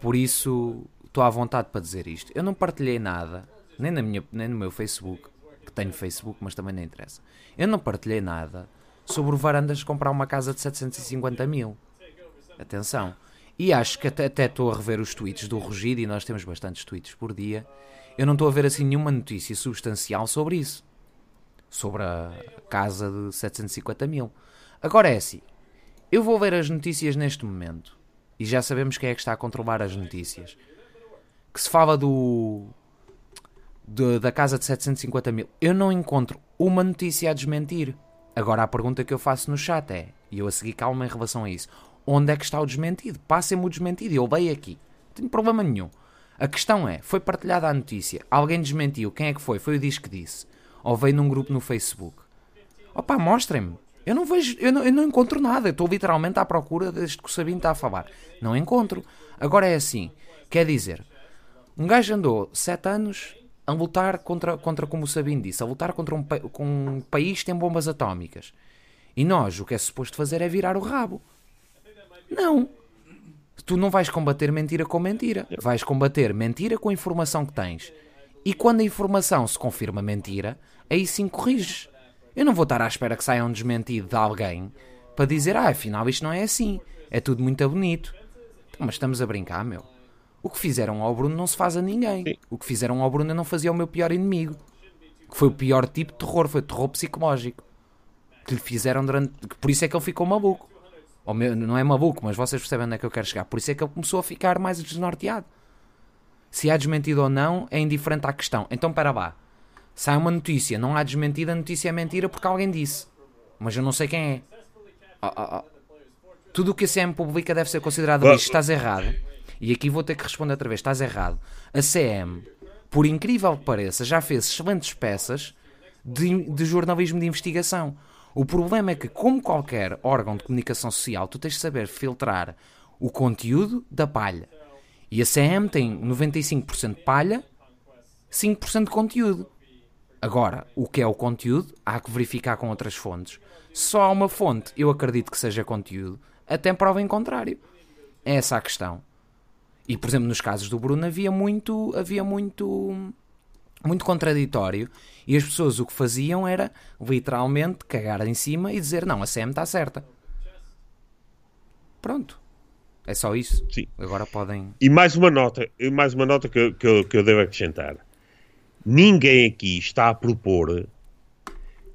por isso estou à vontade para dizer isto. Eu não partilhei nada, nem, na minha, nem no meu Facebook, que tenho Facebook, mas também não interessa. Eu não partilhei nada sobre Varandas comprar uma casa de 750 mil. Atenção. E acho que até, até estou a rever os tweets do Rugido, e nós temos bastantes tweets por dia, eu não estou a ver assim nenhuma notícia substancial sobre isso. Sobre a casa de 750 mil. Agora é assim. Eu vou ver as notícias neste momento. E já sabemos quem é que está a controlar as notícias. Que se fala do. De, da casa de 750 mil. Eu não encontro uma notícia a desmentir. Agora a pergunta que eu faço no chat é, e eu a seguir calma em relação a isso, onde é que está o desmentido? Passem-me o desmentido, eu veio aqui. Não tenho problema nenhum. A questão é, foi partilhada a notícia, alguém desmentiu, quem é que foi? Foi o Diz que disse. Ou veio num grupo no Facebook. Opa, mostrem-me. Eu não vejo, eu não, eu não encontro nada. Eu estou literalmente à procura desde que o Sabino está a falar. Não encontro. Agora é assim. Quer dizer, um gajo andou sete anos a lutar contra, contra como o Sabino disse, a lutar contra um, com um país que tem bombas atómicas. E nós, o que é suposto fazer é virar o rabo. Não tu não vais combater mentira com mentira. Vais combater mentira com a informação que tens. E quando a informação se confirma mentira, aí sim corriges. Eu não vou estar à espera que saia um desmentido de alguém para dizer, ah, afinal isto não é assim. É tudo muito bonito. Então, mas estamos a brincar, meu. O que fizeram ao Bruno não se faz a ninguém. O que fizeram ao Bruno não fazia o meu pior inimigo. Que foi o pior tipo de terror, foi terror psicológico. Que lhe fizeram durante. Por isso é que ele ficou maluco. Ou meu, não é maluco, mas vocês percebem onde é que eu quero chegar. Por isso é que ele começou a ficar mais desnorteado. Se há desmentido ou não é indiferente à questão. Então, para lá. Sai uma notícia, não há desmentida, a notícia é mentira porque alguém disse. Mas eu não sei quem é. Oh, oh, oh. Tudo o que a CM publica deve ser considerado lixo. Estás errado. E aqui vou ter que responder outra vez. Estás errado. A CM, por incrível que pareça, já fez excelentes peças de, de jornalismo de investigação. O problema é que, como qualquer órgão de comunicação social, tu tens de saber filtrar o conteúdo da palha. E a CM tem 95% palha, 5% de conteúdo. Agora, o que é o conteúdo, há que verificar com outras fontes. Só uma fonte, eu acredito que seja conteúdo, até prova em contrário. É essa a questão. E, por exemplo, nos casos do Bruno havia muito, havia muito muito contraditório e as pessoas o que faziam era literalmente cagar em cima e dizer não, a CM está certa. Pronto. É só isso. Sim. Agora podem. E mais uma nota, mais uma nota que, que, eu, que eu devo acrescentar. Ninguém aqui está a propor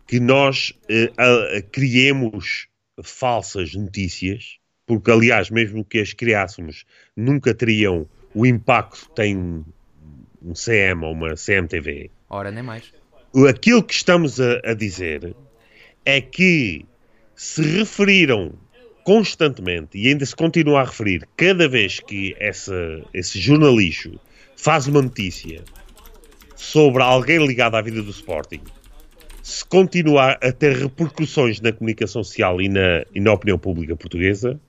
que nós eh, a, a, criemos falsas notícias, porque aliás, mesmo que as criássemos, nunca teriam o impacto que têm um CM ou uma CMTV. Ora, nem mais. Aquilo que estamos a, a dizer é que se referiram constantemente e ainda se continua a referir cada vez que essa, esse jornalista faz uma notícia sobre alguém ligado à vida do Sporting, se continuar a ter repercussões na comunicação social e na, e na opinião pública portuguesa,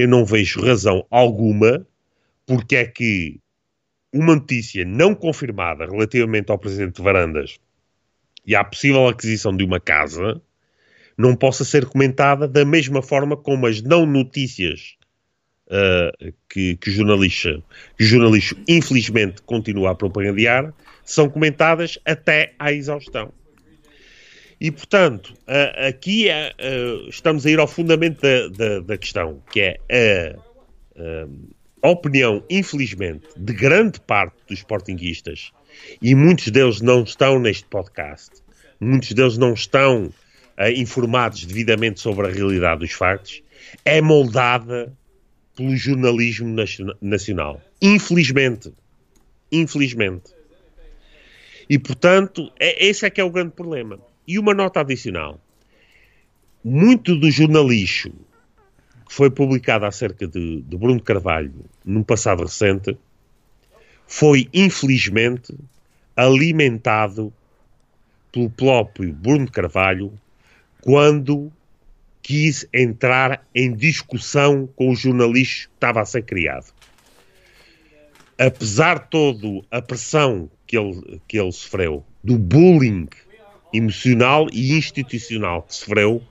eu não vejo razão alguma porque é que uma notícia não confirmada relativamente ao presidente de Varandas e à possível aquisição de uma casa não possa ser comentada da mesma forma como as não notícias uh, que, que, o jornalista, que o jornalista infelizmente continua a propagandear são comentadas até à exaustão. E, portanto, aqui uh, estamos a ir ao fundamento da, da, da questão, que é a opinião, infelizmente, de grande parte dos sportinguistas, e muitos deles não estão neste podcast, muitos deles não estão informados devidamente sobre a realidade dos factos, é moldada pelo jornalismo nacional. Infelizmente. Infelizmente. E, portanto, é, esse é que é o grande problema. E uma nota adicional. Muito do jornalismo que foi publicado acerca de, de Bruno Carvalho num passado recente foi, infelizmente, alimentado pelo próprio Bruno Carvalho quando quis entrar em discussão com o jornalista que estava a ser criado. Apesar de toda a pressão que ele, que ele sofreu, do bullying emocional e institucional que sofreu,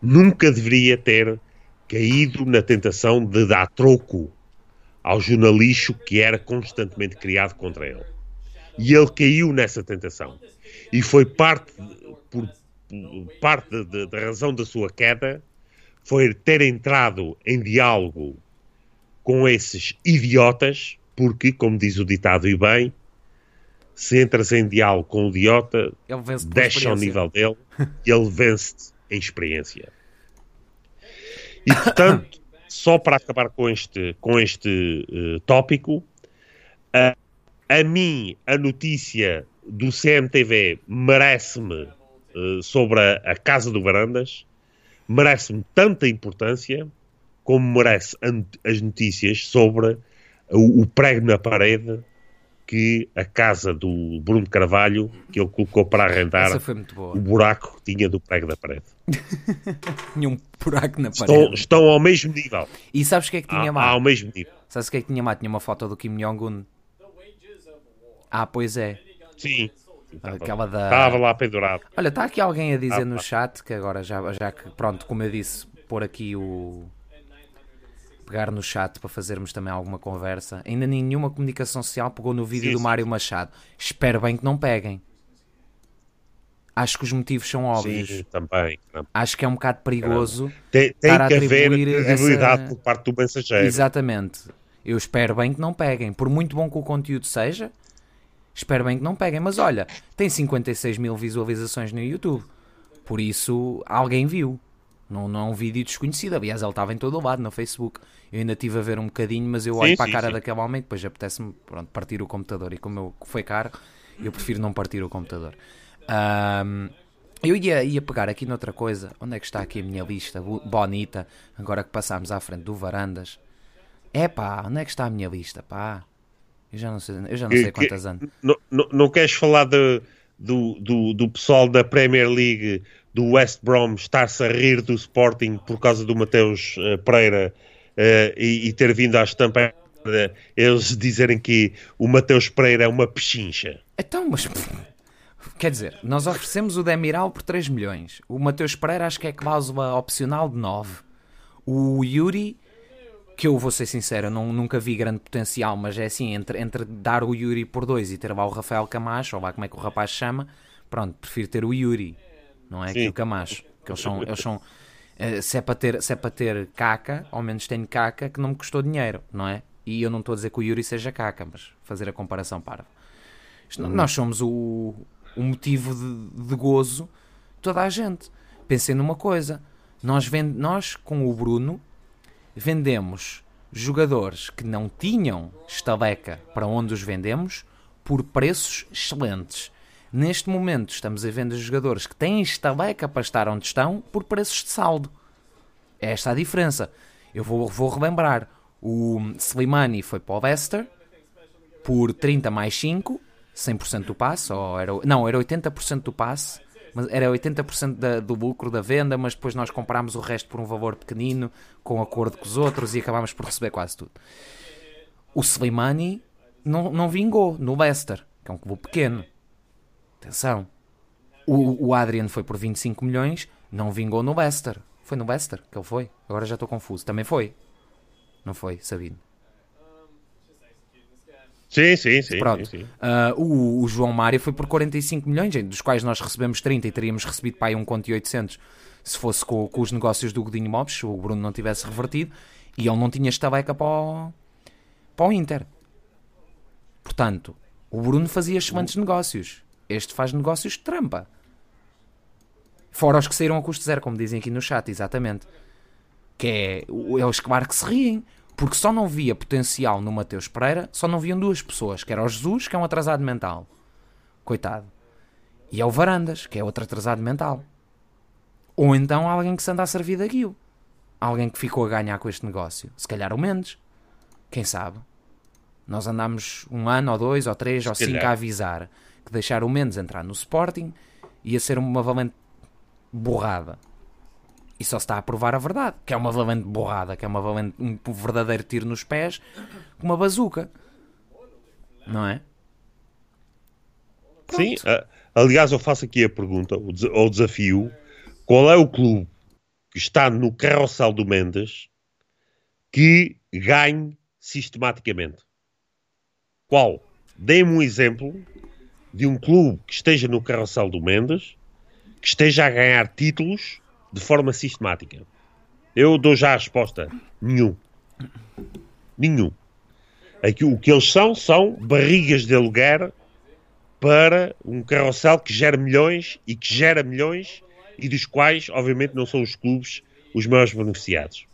nunca deveria ter caído na tentação de dar troco ao jornalista que era constantemente criado contra ele. E ele caiu nessa tentação. E foi parte, por, parte da razão da sua queda, foi ter entrado em diálogo com esses idiotas, porque, como diz o ditado e bem, se entras em diálogo com o idiota, deixa ao nível dele e ele vence-te em experiência. E, portanto, só para acabar com este, com este uh, tópico, uh, a mim a notícia do CMTV merece-me uh, sobre a, a, Casa do Varandas, merece-me tanta importância como merece as notícias sobre o, o prego na parede que a casa do Bruno Carvalho, que ele colocou para arrendar, o buraco que tinha do prego da parede. tinha um buraco na parede. Estão, estão ao mesmo nível. E sabes o que é que tinha mais? Ao mesmo nível. Sabes o que é que tinha mais? Tinha uma foto do Kim Jong-un. Ah, pois é. Sim. Aquela da... Estava lá pendurado. Olha, está aqui alguém a dizer ah, no chat que agora já, já que, pronto, como eu disse, pôr aqui o pegar no chat para fazermos também alguma conversa. Ainda nenhuma comunicação social pegou no vídeo sim, do Mário Machado. Espero bem que não peguem. Acho que os motivos são óbvios. Sim, também. Acho que é um bocado perigoso. Tem, tem que haver credibilidade essa... por parte do mensageiro. Exatamente. Eu espero bem que não peguem. Por muito bom que o conteúdo seja, espero bem que não peguem. Mas olha, tem 56 mil visualizações no YouTube. Por isso, alguém viu. Não, não é um vídeo desconhecido. Aliás, ele estava em todo o lado no Facebook. Eu ainda estive a ver um bocadinho, mas eu olho sim, para a cara sim. daquele homem, depois apetece-me pronto, partir o computador. E como eu, foi caro, eu prefiro não partir o computador. Um, eu ia, ia pegar aqui noutra coisa. Onde é que está aqui a minha lista? Bonita. Agora que passámos à frente do Varandas. É pá, onde é que está a minha lista? Pá, eu já não sei, eu já não sei quantas anos. Não, não, não queres falar de, do, do, do pessoal da Premier League do West Brom estar-se a rir do Sporting por causa do Mateus uh, Pereira e, e, ter vindo à estampa eles dizerem que o Mateus Pereira é uma pechincha. Então, mas quer dizer, nós oferecemos o Demiral por 3 milhões. O Mateus Pereira acho que é cláusula opcional de 9. O Yuri, que eu vou ser sincero, não, nunca vi grande potencial, mas é assim, entre, entre dar o Yuri por 2 e ter lá o Rafael Camacho, ou lá como é que o rapaz chama, pronto, prefiro ter o Yuri não é? Sim. Que o Camacho. Que eles são. Eles são eh, se, é para ter, se é para ter caca, ao menos tenho caca que não me custou dinheiro, não é? E eu não estou a dizer que o Yuri seja caca, mas fazer a comparação para. Uhum. Nós somos o, o motivo de, de gozo toda a gente. Pensei numa coisa. Nós, vend, nós, com o Bruno, vendemos jogadores que não tinham estaleca para onde os vendemos por preços excelentes. Neste momento estamos a vender jogadores que têm estaleca para estar onde estão por preços de saldo. É esta a diferença. Eu vou, vou relembrar. O Slimani foi para o Leicester por 30 mais 5, 100% do passe, ou era, não, era 80% do passe, mas era 80% da, do lucro da venda, mas depois nós comprámos o resto por um valor pequenino, com acordo com os outros, e acabámos por receber quase tudo. O Slimani não, não vingou no Leicester, que é um clube pequeno. Atenção. O, o Adrian foi por 25 milhões, não vingou no Leicester. Foi no Leicester que ele foi? Agora já estou confuso. Também foi? Não foi, Sabino? Sim, sim, sim. Pronto. sim, sim. Uh, o, o João Mário foi por 45 milhões, dos quais nós recebemos 30 e teríamos recebido para aí um conto e 800 se fosse com, com os negócios do Godinho Mobs, se o Bruno não tivesse revertido, e ele não tinha estaleca para o, para o Inter. Portanto, o Bruno fazia excelentes negócios. Este faz negócios de trampa. Fora os que saíram a custo zero, como dizem aqui no chat, exatamente. Que é, é os que que se riem. Porque só não via potencial no Mateus Pereira, só não viam duas pessoas, que era o Jesus, que é um atrasado mental. Coitado. E é o Varandas, que é outro atrasado mental. Ou então alguém que se anda a servir daquilo. Alguém que ficou a ganhar com este negócio. Se calhar o Mendes. Quem sabe? Nós andámos um ano, ou dois, ou três, ou cinco a avisar que deixar o Mendes entrar no Sporting ia ser uma valente borrada. E só se está a provar a verdade, que é uma valente borrada, que é uma valente, um verdadeiro tiro nos pés com uma bazuca. Não é? Pronto. Sim, aliás, eu faço aqui a pergunta, ou desafio: qual é o clube que está no carrossel do Mendes que ganhe sistematicamente? Qual? Dê-me um exemplo de um clube que esteja no carrossel do Mendes que esteja a ganhar títulos de forma sistemática? Eu dou já a resposta: nenhum. Nenhum. Aqui, o que eles são são barrigas de aluguer para um carrossel que gera milhões e que gera milhões e dos quais, obviamente, não são os clubes os maiores beneficiados.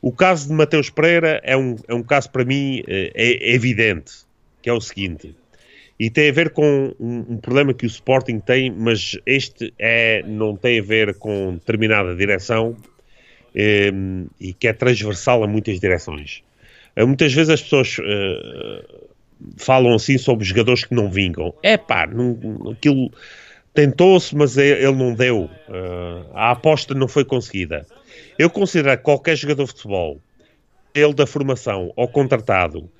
O caso de Mateus Pereira é um, é um caso para mim é, é evidente, que é o seguinte, e tem a ver com um, um, problema que o Sporting tem, mas este é, não tem a ver com determinada direção é, e que é transversal a muitas direções. Eh, muitas vezes as pessoas uh, falam assim sobre jogadores que não vingam. É pá, aquilo tentou-se, mas ele não deu. Uh, a aposta não foi conseguida. Eu considero que qualquer jogador de futebol, ele da formação ou contratado,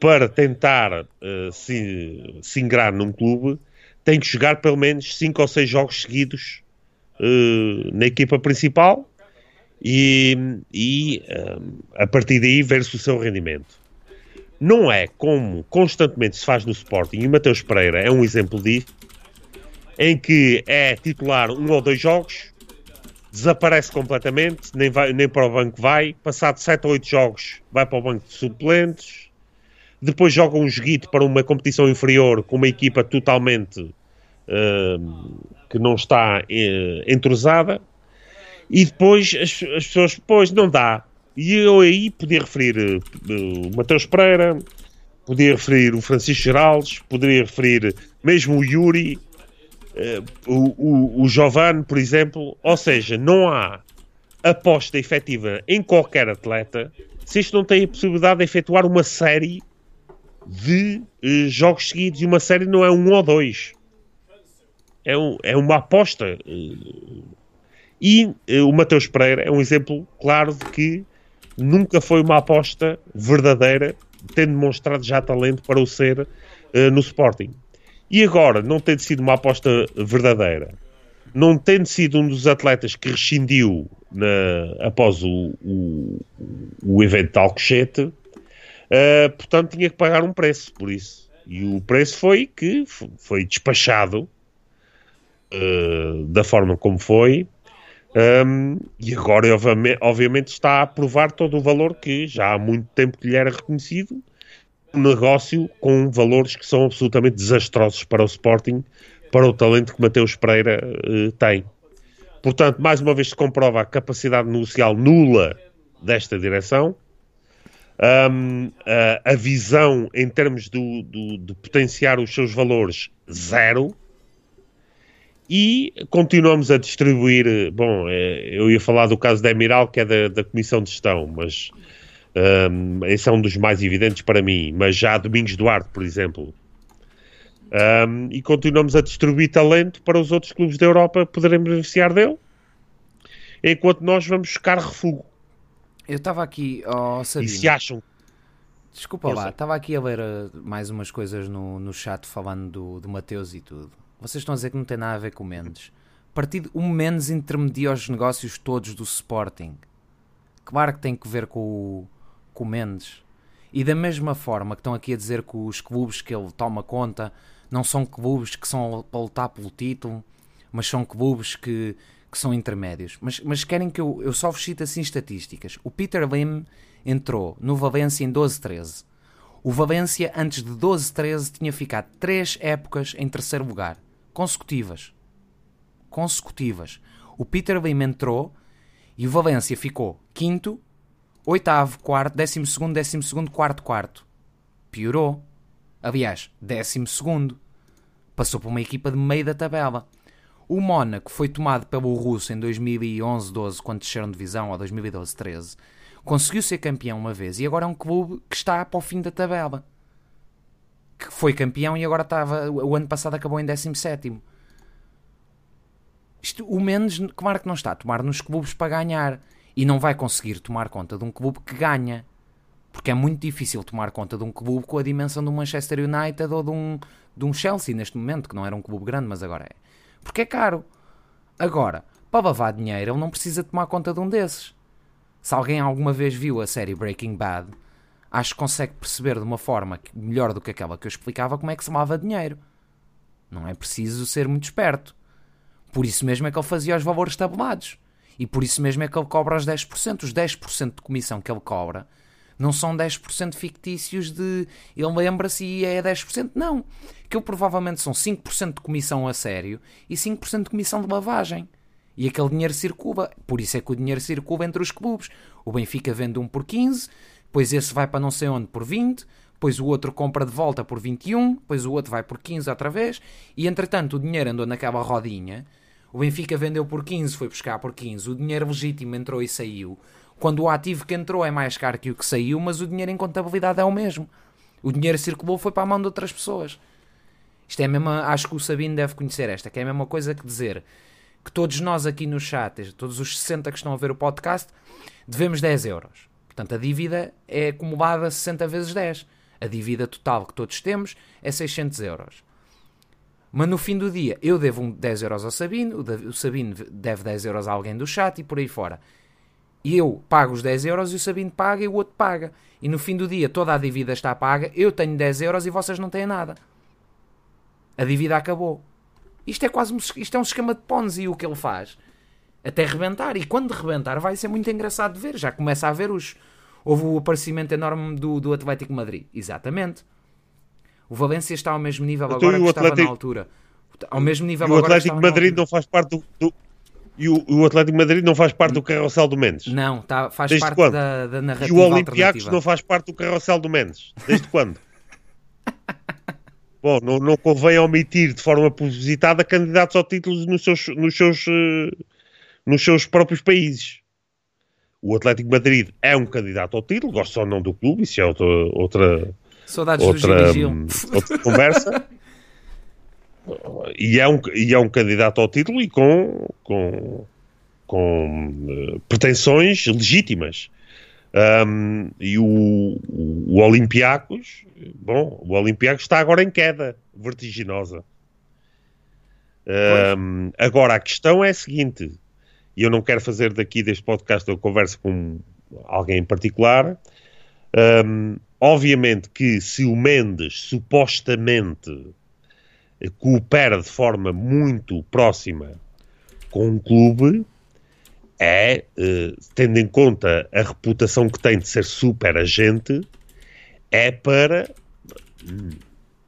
para tentar uh, se, se ingrar num clube, tem que jogar pelo menos 5 ou 6 jogos seguidos uh, na equipa principal e, e uh, a partir daí ver-se o seu rendimento. Não é como constantemente se faz no Sporting, e o Mateus Pereira é um exemplo disso, em que é titular um ou dois jogos, desaparece completamente, nem, vai, nem para o banco vai, passado 7 ou 8 jogos vai para o banco de suplentes, depois joga um joguito para uma competição inferior com uma equipa totalmente uh, que não está uh, entrosada, e depois as, as, pessoas, depois não dá. E eu aí podia referir uh, o Mateus Pereira, podia referir o Francisco Geraldes, poderia referir mesmo o Yuri, uh, o, o, o Giovanni, por exemplo, ou seja, não há aposta efetiva em qualquer atleta se este não tem a possibilidade de efetuar uma série de uh, jogos seguidos e uma série não é um ou dois. É, um, é uma aposta. Uh, e uh, o Mateus Pereira é um exemplo claro de que nunca foi uma aposta verdadeira, tendo demonstrado já talento para o ser no Sporting. E agora, não tendo sido uma aposta verdadeira, não tendo sido um dos atletas que rescindiu na, após o, o, o evento de Alcochete, uh, portanto tinha que pagar um preço por isso. E o preço foi que foi despachado uh, da forma como foi, um, e agora, obviamente, está a provar todo o valor que já há muito tempo que lhe era reconhecido um negócio com valores que são absolutamente desastrosos para o Sporting, para o talento que Mateus Pereira uh, tem. Portanto, mais uma vez se comprova a capacidade negocial nula desta direção, um, a, a, visão em termos do, do, de potenciar os seus valores zero, e continuamos a distribuir. Bom, eh, eu ia falar do caso da Emiral, que é da, da Comissão de Gestão, mas um, esse é um dos mais evidentes para mim, mas já Domingos Duarte, por exemplo. Um, e continuamos a distribuir talento para os outros clubes da Europa poderem beneficiar dele, enquanto nós vamos buscar refúgio. Eu estava aqui, oh, Sabino. E se acham. Desculpa lá, estava aqui a ler uh, mais umas coisas no, no chat falando do, do Mateus e tudo. Vocês estão a dizer que não tem nada a ver com o Mendes. Partido, o Mendes intermedia os negócios todos do Sporting. Claro que tem que ver com o, com o Mendes. E da mesma forma que estão aqui a dizer que os clubes que ele toma conta não são clubes que são para lutar pelo título, mas são clubes que, que são intermédios. Mas, mas querem que eu, eu só vos cite assim estatísticas. O Peter Lim entrou no Valência em 12-13. O Valência, antes de 12-13, tinha ficado três épocas em terceiro lugar, consecutivas. Consecutivas. O Peter Lim entrou e o Valência ficou quinto, oitavo, quarto, décimo segundo, décimo segundo, quarto, quarto. Piorou. Aliás, décimo segundo. Passou por uma equipa de meio da tabela. O Mónaco foi tomado pelo Russo em 2011-12, quando desceram de divisão, ou 2012-13 conseguiu ser campeão uma vez e agora é um clube que está para o fim da tabela. Que foi campeão e agora estava. O ano passado acabou em 17. Isto, o Mendes, claro que não está a tomar nos clubes para ganhar e não vai conseguir tomar conta de um clube que ganha. Porque é muito difícil tomar conta de um clube com a dimensão do Manchester United ou de um, de um Chelsea neste momento, que não era um clube grande, mas agora é. Porque é caro. Agora, para lavar dinheiro, ele não precisa tomar conta de um desses. Se alguém alguma vez viu a série Breaking Bad, acho que consegue perceber de uma forma melhor do que aquela que eu explicava como é que se lava dinheiro. Não é preciso ser muito esperto. Por isso mesmo é que ele fazia os valores tabulados. E por isso mesmo é que ele cobra os 10%. Os 10% de comissão que ele cobra não são 10% fictícios de ele lembra-se e é 10%. Não. Que provavelmente são 5% de comissão a sério e 5% de comissão de lavagem. E aquele dinheiro circula. Por isso é que o dinheiro circula entre os clubes. O Benfica vende um por 15, depois esse vai para não sei onde por 20, depois o outro compra de volta por 21, depois o outro vai por 15 outra vez, e entretanto o dinheiro andou naquela rodinha. O Benfica vendeu por 15, foi buscar por 15, o dinheiro legítimo entrou e saiu. Quando o ativo que entrou é mais caro que o que saiu, mas o dinheiro em contabilidade é o mesmo. O dinheiro circulou foi para a mão de outras pessoas. Isto é a mesma, acho que o Sabino deve conhecer esta, que é a mesma coisa que dizer que todos nós aqui no chat, todos os 60 que estão a ver o podcast, devemos 10 euros. Portanto, a dívida é acumulada 60 vezes 10. A dívida total que todos temos é 600 euros. Mas no fim do dia, eu devo 10 euros ao Sabino, o Sabino deve 10 euros a alguém do chat e por aí fora. E eu pago os 10 euros e o Sabino paga e o outro paga. E no fim do dia, toda a dívida está paga, eu tenho 10 euros e vocês não têm nada. A dívida acabou. Isto é quase um, isto é um esquema de Ponzi o que ele faz. Até rebentar. E quando rebentar vai ser muito engraçado de ver. Já começa a ver os... Houve o aparecimento enorme do, do Atlético Madrid. Exatamente. O Valência está ao mesmo nível então, agora que estava Atlético... na altura. Ao mesmo nível e o Atlético Madrid não faz parte do, do... E o, o, Atlético Madrid não faz parte do carrossel do Mendes? Não, tá, faz Desde parte da, da narrativa E o Olympiacos não faz parte do carrossel do Mendes? Desde quando? Bom, não, não convém omitir de forma propositada candidatos ao título nos seus, nos, seus, uh, nos seus próprios países. O Atlético Madrid é um candidato ao título, gosto ou não do clube, isso é outra, outra, Saudades outra, do um, outra conversa. e, é um, e é um candidato ao título e com, com, com uh, pretensões legítimas. Um, e o, o, o Olympiacos, bom, o Olympiacos está agora em queda vertiginosa. Um, agora, a questão é a seguinte, e eu não quero fazer daqui deste podcast eu converso com alguém em particular. Um, obviamente que se o Mendes supostamente coopera de forma muito próxima com um clube, é, uh, tendo em conta a reputação que tem de ser super agente, é para, hum,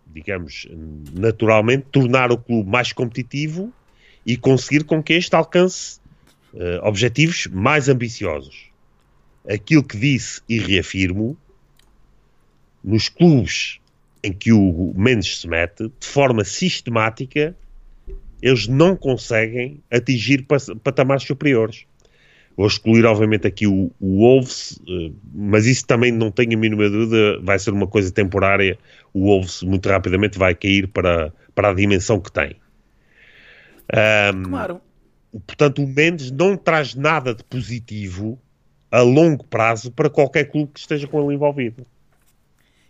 digamos, naturalmente, tornar o clube mais competitivo e conseguir com que este alcance uh, objetivos mais ambiciosos. Aquilo que disse e reafirmo, nos clubes em que o Mendes se mete, de forma sistemática, eles não conseguem atingir patamares superiores. Vou excluir, obviamente, aqui o, o Wolves, eh, mas isso também não tenho a mínima dúvida, vai ser uma coisa temporária. O Wolves muito rapidamente vai cair para, para a dimensão que tem. Um, claro. Portanto, o Mendes não traz nada de positivo a longo prazo para qualquer clube que esteja com ele envolvido.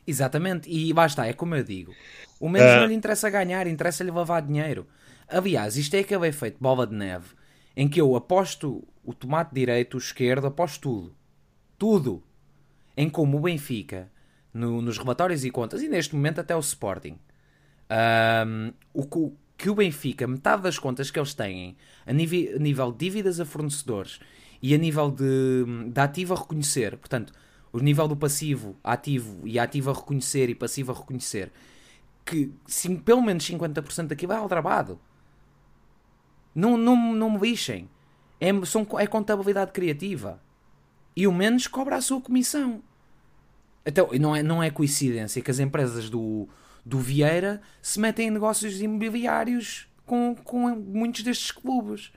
Exatamente, e basta, é como eu digo. O menos uh... não lhe interessa ganhar, interessa-lhe lavar dinheiro. Aliás, isto é aquele efeito bola de neve em que eu aposto o tomate direito, o esquerdo, aposto tudo. Tudo. Em como o Benfica, no, nos relatórios e contas, e neste momento até o Sporting, um, o que o Benfica, metade das contas que eles têm, a nível, a nível de dívidas a fornecedores e a nível de, de ativo a reconhecer, portanto, o nível do passivo, ativo e ativo a reconhecer e passivo a reconhecer, que sim, pelo menos 50% daquilo é aldrabado. Não, não, não me lixem. É, são, é contabilidade criativa. E o menos cobra a sua comissão. Então, não é, não é coincidência que as empresas do, do Vieira se metem em negócios imobiliários com, com muitos destes clubes.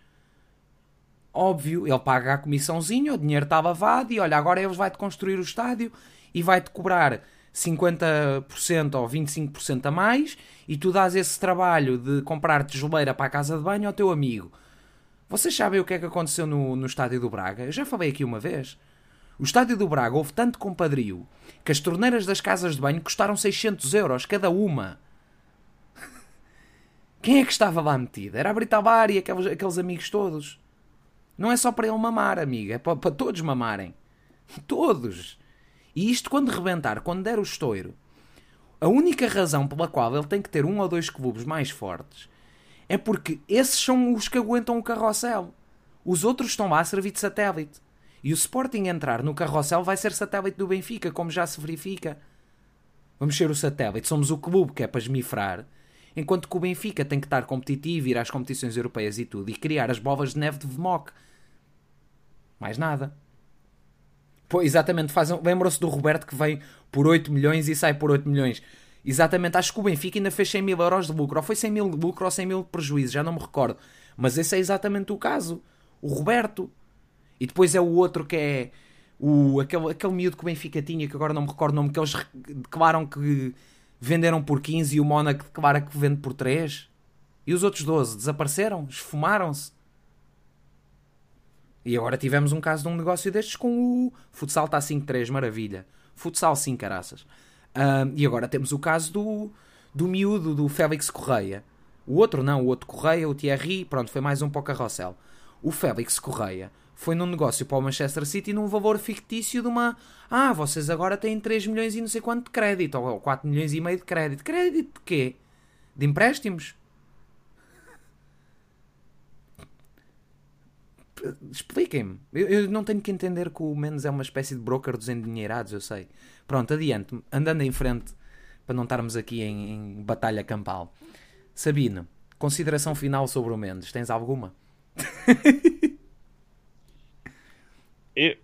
Óbvio, ele paga a comissãozinha, o dinheiro está lavado e olha, agora eles vai-te construir o estádio e vai-te cobrar 50% ou 25% a mais e tu dás esse trabalho de comprar tijoleira para a casa de banho ao teu amigo. Vocês sabem o que é que aconteceu no, no estádio do Braga? Eu já falei aqui uma vez. O estádio do Braga houve tanto compadrio que as torneiras das casas de banho custaram 600 euros cada uma. Quem é que estava lá metido? Era a Brita Bar e aqueles, aqueles amigos todos. Não é só para ele mamar, amiga. É para, para todos mamarem. Todos. E isto quando rebentar, quando der o estouro, a única razão pela qual ele tem que ter um ou dois clubes mais fortes é porque esses são os que aguentam o carrossel. Os outros estão lá a servir de satélite. E o Sporting entrar no carrossel vai ser satélite do Benfica, como já se verifica. Vamos ser o satélite, somos o clube que é para esmifrar, enquanto que o Benfica tem que estar competitivo, ir às competições europeias e tudo, e criar as bolas de neve de Vmoc. Mais nada. Pô, exatamente, lembram-se do Roberto que vem por 8 milhões e sai por 8 milhões. Exatamente, acho que o Benfica ainda fez 100 mil euros de lucro, ou foi 100 mil de lucro ou 100 mil de prejuízo, já não me recordo. Mas esse é exatamente o caso. O Roberto. E depois é o outro que é o, aquele, aquele miúdo que o Benfica tinha, que agora não me recordo o nome, que eles declaram que venderam por 15 e o Mónaco declara que vende por 3. E os outros 12 desapareceram, esfumaram-se. E agora tivemos um caso de um negócio destes com o futsal está 5-3, maravilha. Futsal sim, caraças. Uh, e agora temos o caso do, do miúdo, do Félix Correia. O outro não, o outro Correia, o Thierry, pronto, foi mais um para o carrossel. O Félix Correia foi num negócio para o Manchester City num valor fictício de uma. Ah, vocês agora têm 3 milhões e não sei quanto de crédito, ou 4 milhões e meio de crédito. Crédito de quê? De empréstimos? Expliquem-me. Eu, eu, não tenho que entender que o Mendes é uma espécie de broker dos endinheirados, eu sei. Pronto, adiante. Andando em frente, para não estarmos aqui em, em batalha campal. Sabino, consideração final sobre o Mendes. Tens alguma?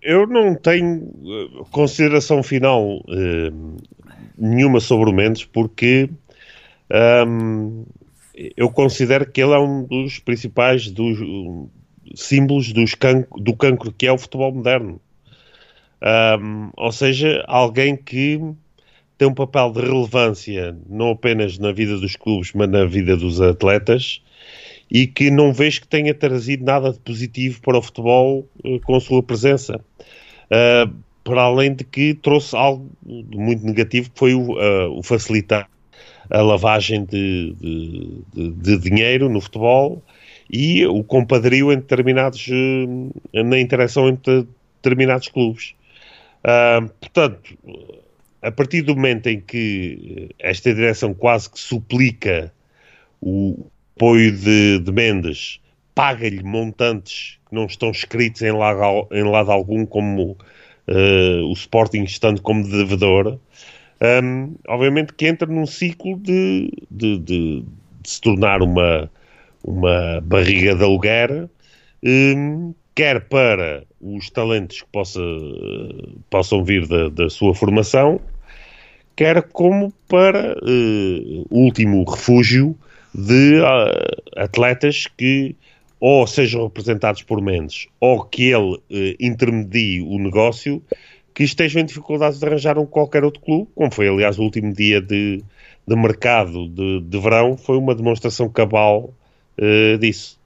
eu não tenho eh, consideração final uh, nenhuma sobre o Mendes porque um, eu considero que ele é um dos principais dos, símbolos dos can do cancro que é o futebol moderno. Um, ou seja, alguém que tem um papel de relevância não apenas na vida dos clubes, mas na vida dos atletas e que não vejo que tenha trazido nada de positivo para o futebol uh, com a sua presença. Uh, para além de que trouxe algo muito negativo, que foi o, uh, o facilitar a lavagem de, de, de, de dinheiro no futebol e o compadrio em determinados, eh, na interação entre determinados clubes. Uh, portanto, a partir do momento em que esta direção quase que suplica o apoio de, de Mendes, paga-lhe montantes que não estão escritos em lado, em lado algum, como uh, o Sporting estando como devedor, um, obviamente que entra num ciclo de, de, de, de se tornar uma, uma barriga de aluguer, um, quer para os talentos que possa, possam vir da, da sua formação, quer como para uh, último refúgio de uh, atletas que ou sejam representados por Mendes ou que ele uh, intermedie o negócio que estejam em dificuldades de arranjar um qualquer outro clube, como foi aliás o último dia de, de mercado de, de verão, foi uma demonstração cabal uh, disso.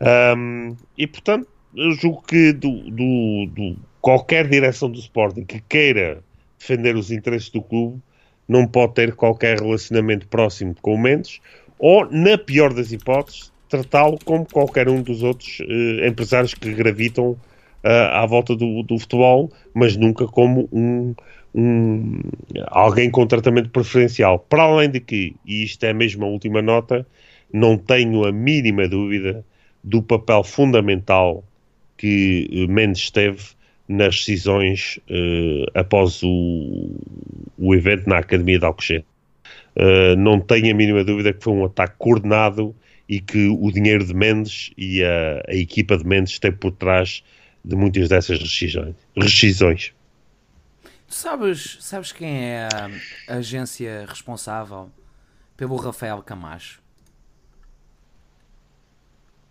Um, e portanto, eu julgo que do, do, do, qualquer direção do Sporting que queira defender os interesses do clube não pode ter qualquer relacionamento próximo com o Mendes, ou, na pior das hipóteses, tratá-lo como qualquer um dos outros uh, empresários que gravitam uh, à volta do, do, futebol, mas nunca como um, um, alguém com tratamento preferencial. Para além de que, e isto é mesmo a última nota, não tenho a mínima dúvida do papel fundamental que eh, Mendes teve nas decisões uh, após o, o evento na Academia de Alcochete. Uh, não tenho a mínima dúvida que foi um ataque coordenado e que o dinheiro de Mendes e a, a equipa de Mendes esteve por trás de muitas dessas rescisões. rescisões. Sabes, sabes quem é a agência responsável pelo Rafael Camacho?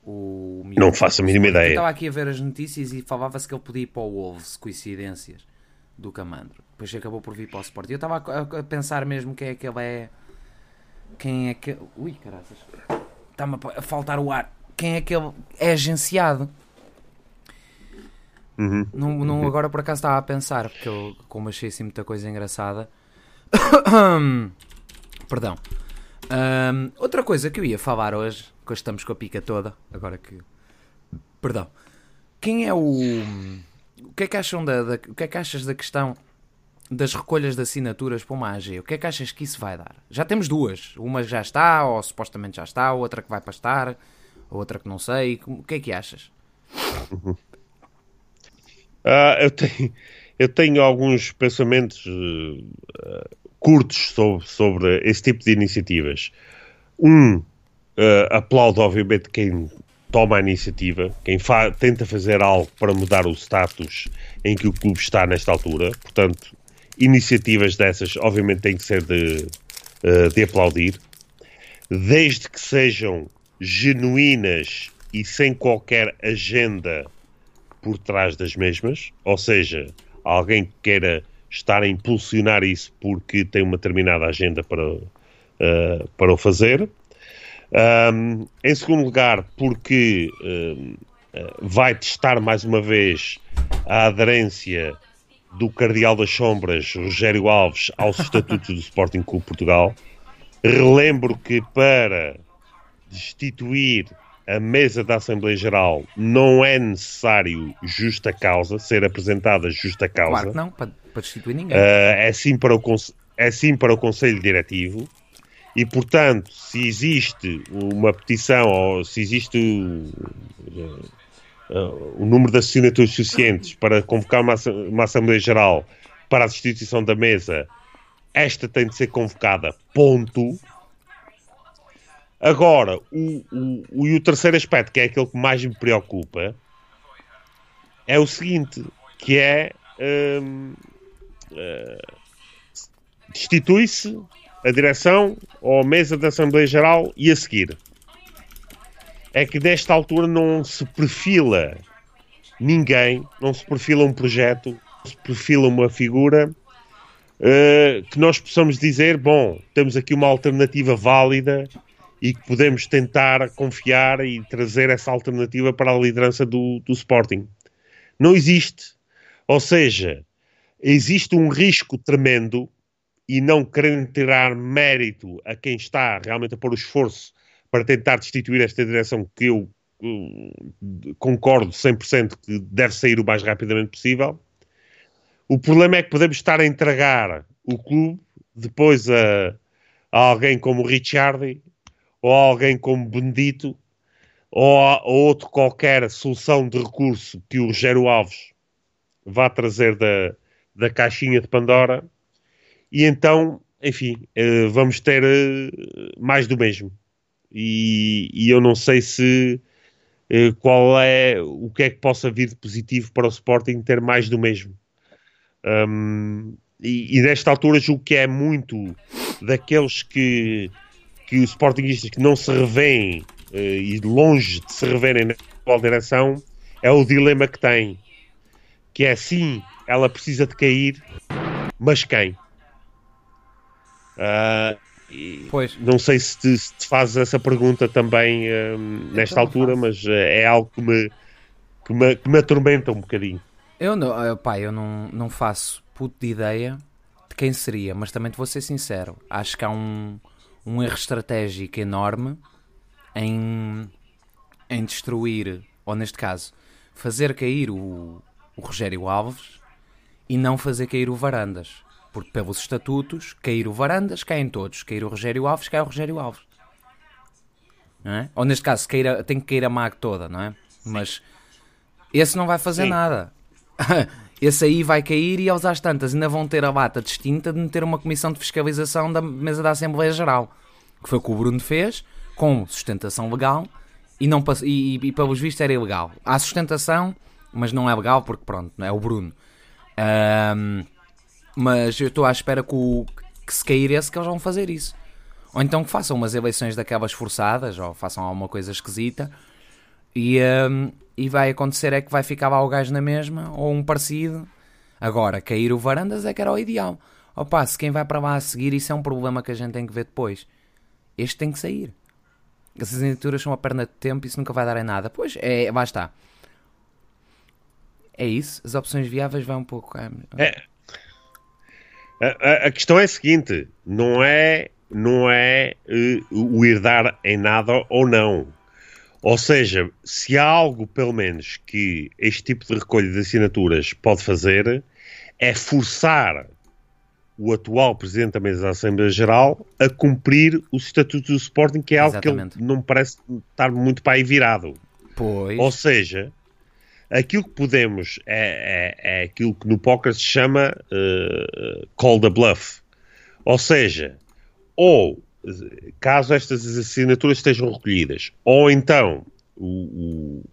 O não faço a mínima ideia. Eu estava aqui a ver as notícias e falava-se que ele podia ir para o Wolves, coincidências, do Camandro. Depois acabou por vir para o Sport. E eu estava a, a, pensar mesmo quem é que ele é. Quem é que. Ui, caraças. Está-me a faltar o ar. Quem é que ele é agenciado? Uhum. Não, não, agora por acaso estava a pensar, porque eu, como achei assim muita coisa engraçada. Perdão. Um, outra coisa que eu ia falar hoje, que estamos com a pica toda, agora que. Perdão. Quem é o. O que é que acham da, da, o que é que achas da questão das recolhas de assinaturas para uma AG? O que é que achas que isso vai dar? Já temos duas. Uma já está, ou supostamente já está, outra que vai para estar, outra que não sei. O que é que achas? Uh, eu, tenho, eu tenho alguns pensamentos uh, curtos sobre, sobre esse tipo de iniciativas. Um, uh, aplaudo obviamente quem toma a iniciativa, quem fa tenta fazer algo para mudar o status em que o clube está nesta altura. Portanto, iniciativas dessas obviamente têm que ser de, de aplaudir, desde que sejam genuínas e sem qualquer agenda por trás das mesmas, ou seja, alguém que queira estar a impulsionar isso porque tem uma determinada agenda para, uh, para o fazer. Um, em segundo lugar, porque uh, vai testar mais uma vez a aderência do Cardeal das Sombras, Rogério Alves, aos estatutos do Sporting Clube Portugal. Relembro que para destituir a mesa da Assembleia Geral não é necessário justa causa, ser apresentada justa causa. Claro que não, para, para destituir ninguém. Uh, é, sim para o, é sim para o Conselho Diretivo e, portanto, se existe uma petição ou se existe uh, uh, o número de assinaturas suficientes para convocar uma, uma Assembleia Geral para a destituição da mesa, esta tem de ser convocada, ponto. Agora, o, o, o, e o terceiro aspecto, que é aquele que mais me preocupa, é o seguinte, que é hum, uh, destitui-se a direção ou a mesa da Assembleia Geral e a seguir. É que desta altura não se perfila ninguém, não se perfila um projeto, não se perfila uma figura uh, que nós possamos dizer, bom, temos aqui uma alternativa válida e que podemos tentar confiar e trazer essa alternativa para a liderança do, do Sporting. Não existe. Ou seja, existe um risco tremendo e não querendo tirar mérito a quem está realmente a pôr o esforço para tentar destituir esta direção que eu uh, concordo 100% que deve sair o mais rapidamente possível. O problema é que podemos estar a entregar o clube depois a, a alguém como o Ricciardi ou alguém como Benedito, ou a, outra qualquer solução de recurso que o Rogério Alves vá trazer da, da caixinha de Pandora, e então, enfim, uh, vamos ter uh, mais do mesmo. E, e, eu não sei se uh, qual é o que é que possa vir de positivo para o Sporting ter mais do mesmo. Um, e, e nesta altura julgo que é muito daqueles que que os Sportingistas que não se revêem e longe de se reverem na atual direção é o dilema que tem. Que é sim, ela precisa de cair, mas quem? Uh, pois. Não sei se te, se te fazes essa pergunta também uh, nesta altura, mas uh, é algo que me, que, me, que me atormenta um bocadinho. Eu não, pá, eu não, não faço puto de ideia de quem seria, mas também te vou ser sincero, acho que há um, um erro estratégico enorme em, em destruir, ou neste caso, fazer cair o, o Rogério Alves e não fazer cair o Varandas. Porque pelos estatutos, cair o Varandas, caem todos. Cair o Rogério Alves, cai o Rogério Alves. Não é? Ou neste caso, cair tem que cair a MAG toda, não é? Mas esse não vai fazer Sim. nada. esse aí vai cair e aos às tantas ainda vão ter a bata distinta de meter uma comissão de fiscalização da mesa da Assembleia Geral. Que foi o que o Bruno fez, com sustentação legal, e, não, e, e, e pelos vistos era ilegal. Há sustentação, mas não é legal porque pronto, é o Bruno. Um, mas eu estou à espera que, o, que se cair esse que eles vão fazer isso. Ou então que façam umas eleições daquelas forçadas, ou façam alguma coisa esquisita, e, um, e vai acontecer é que vai ficar lá o gajo na mesma, ou um parecido. Agora, cair o Varandas é que era o ideal. Opa, se quem vai para lá a seguir, isso é um problema que a gente tem que ver depois. Este tem que sair. Essas assinaturas são uma perna de tempo e isso nunca vai dar em nada. Pois, é, está. É isso? As opções viáveis vão um pouco. É, a, a, questão é a seguinte: não é, não é uh, o herdar em nada ou não. Ou seja, se há algo, pelo menos, que este tipo de recolha de assinaturas pode fazer, é forçar o atual Presidente da Mesa da Assembleia Geral a cumprir os estatutos do Sporting, que é algo Exatamente. que ele não parece estar muito para aí virado. Pois. Ou seja, aquilo que podemos é, é, é aquilo que no póquer se chama uh, call the bluff. Ou seja, ou caso estas assinaturas estejam recolhidas, ou então o, o,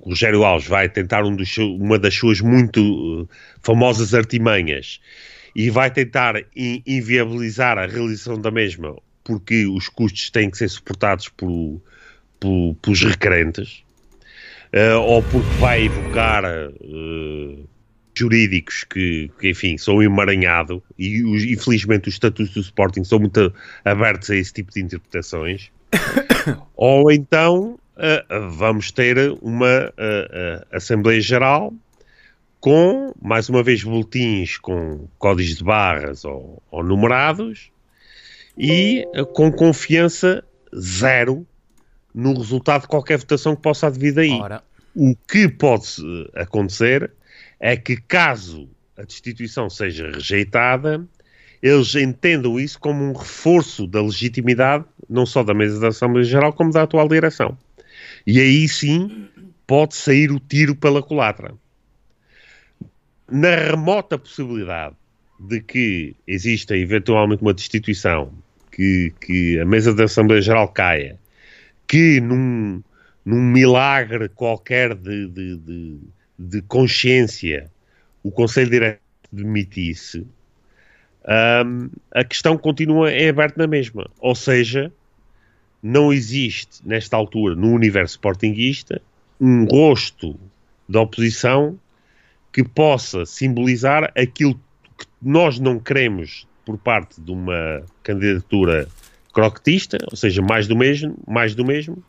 o Rogério Alves vai tentar um dos, uma das suas muito uh, famosas artimanhas e vai tentar in, inviabilizar a realização da mesma porque os custos têm que ser suportados por, por, pelos requerentes uh, ou porque vai evocar uh, jurídicos que, que, enfim, são emaranhado e os, infelizmente os estatutos do Sporting são muito abertos a esse tipo de interpretações. Ou então uh, vamos ter uma Assembleia Geral com, mais uma vez, boletins com códigos de barras ou, ou numerados e com confiança zero no resultado de qualquer votação que possa advir daí. Ora. O que pode acontecer é que, caso a destituição seja rejeitada, eles entendam isso como um reforço da legitimidade, não só da mesa da Assembleia Geral, como da atual direção. E aí sim pode sair o tiro pela culatra. Na remota possibilidade de que exista eventualmente uma destituição, que, que a mesa da Assembleia Geral caia que num, num milagre qualquer de, de, de, de consciência o Conselho Direto demitisse, um, a questão continua em aberto na mesma. Ou seja, não existe, nesta altura, no universo sportinguista, um rosto da oposição que possa simbolizar aquilo que nós não queremos por parte de uma candidatura croquetista, ou seja, mais do mesmo, mais do mesmo,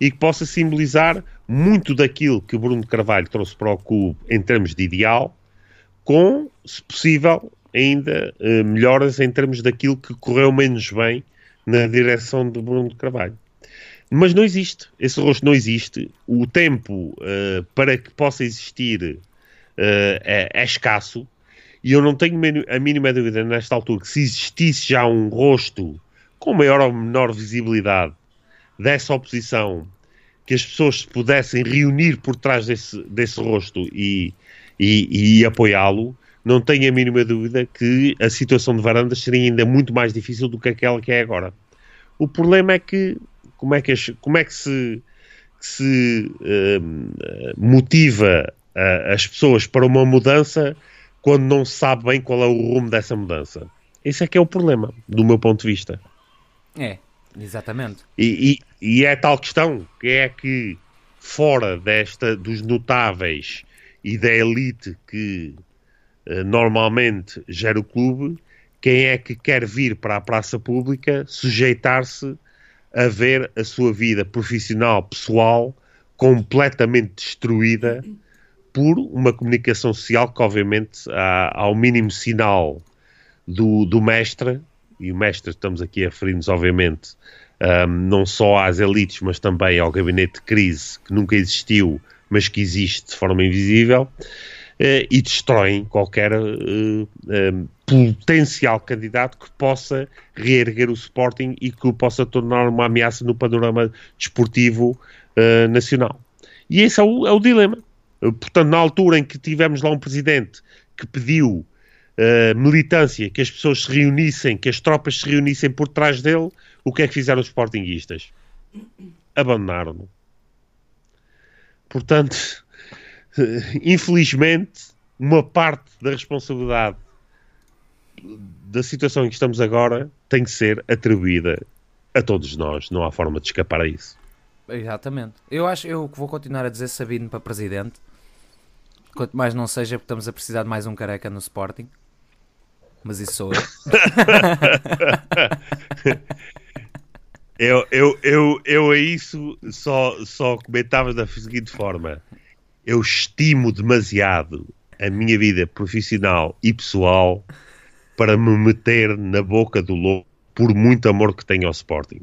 e que possa simbolizar muito daquilo que o Bruno Carvalho trouxe para o clube em termos de ideal, com, se possível, ainda uh, melhoras em termos daquilo que correu menos bem na direção do Bruno Carvalho. Mas não existe, esse rosto não existe. O tempo uh, para que possa existir uh, é, é, escasso e eu não tenho a mínima dúvida nesta altura que se existisse já um rosto com maior ou menor visibilidade dessa oposição, que as pessoas se pudessem reunir por trás desse, desse rosto e, e, e apoiá-lo, não tenho a mínima dúvida que a situação de Varandas seria ainda muito mais difícil do que aquela que é agora. O problema é que como é que, as, como é que se, que se uh, motiva as pessoas para uma mudança quando não se sabe bem qual é o rumo dessa mudança? Esse é que é o problema, do meu ponto de vista. É, exatamente. E, e, e é tal questão, que é que fora desta dos notáveis e da elite que uh, normalmente gera o clube, quem é que quer vir para a praça pública sujeitar-se a ver a sua vida profissional, pessoal, completamente destruída por uma comunicação social que, obviamente, há, ao mínimo sinal do, do mestre, e o mestre estamos aqui a referir-nos, obviamente, um, não só às elites, mas também ao gabinete de crise que nunca existiu, mas que existe de forma invisível, uh, e destroem qualquer uh, potencial candidato que possa reerguer o Sporting e que o possa tornar uma ameaça no panorama desportivo uh, nacional. E esse é o, é o dilema. Portanto, na altura em que tivemos lá um presidente que pediu uh, militância, que as pessoas se reunissem, que as tropas se reunissem por trás dele, o que é que fizeram os sportinguistas? Abandonaram-no. Portanto, infelizmente, uma parte da responsabilidade da situação em que estamos agora tem que ser atribuída a todos nós. Não há forma de escapar a isso. Exatamente. Eu acho eu vou continuar a dizer Sabino para presidente. Quanto mais não seja porque estamos a precisar de mais um careca no Sporting. Mas isso sou eu. eu, eu, eu, eu a isso só, só comentava da seguinte forma. Eu estimo demasiado a minha vida profissional e pessoal para me meter na boca do lobo por muito amor que tenho ao Sporting.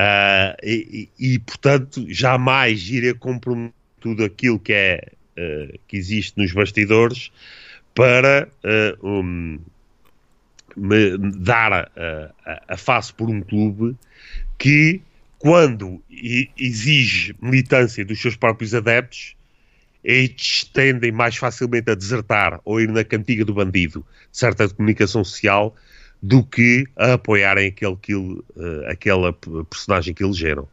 Uh, e, e, portanto, jamais irei comprometer tudo aquilo que, é, uh, que existe nos bastidores para uh, um, me dar a, a, a, face por um clube que, quando exige militância dos seus próprios adeptos, eles tendem mais facilmente a desertar ou ir na cantiga do bandido de certa comunicação social do que a apoiarem aquele, uh, aquela personagem que elegeram.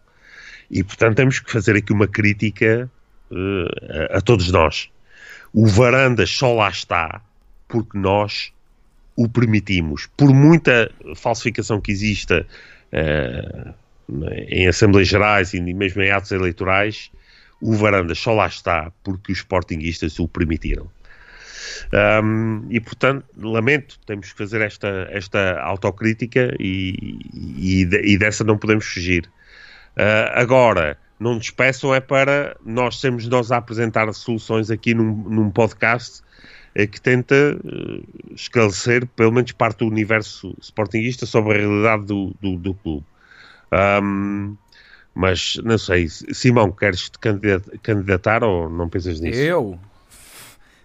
E, portanto, temos que fazer aqui uma crítica uh, a, a, todos nós. O Varandas só lá está porque nós o permitimos. Por muita falsificação que exista uh, em Assembleias Gerais e mesmo em atos eleitorais, o Varandas só lá está porque os sportinguistas o permitiram. Um, e portanto, lamento, temos que fazer esta, esta autocrítica e, e, e dessa não podemos fugir. Uh, agora, não nos peçam é para nós sermos nós a apresentar soluções aqui num, num podcast é que tenta uh, esclarecer pelo menos parte do universo sportinguista sobre a realidade do, do, do clube. Um, mas não sei, Simão, queres te candidatar ou não pensas nisso? Eu?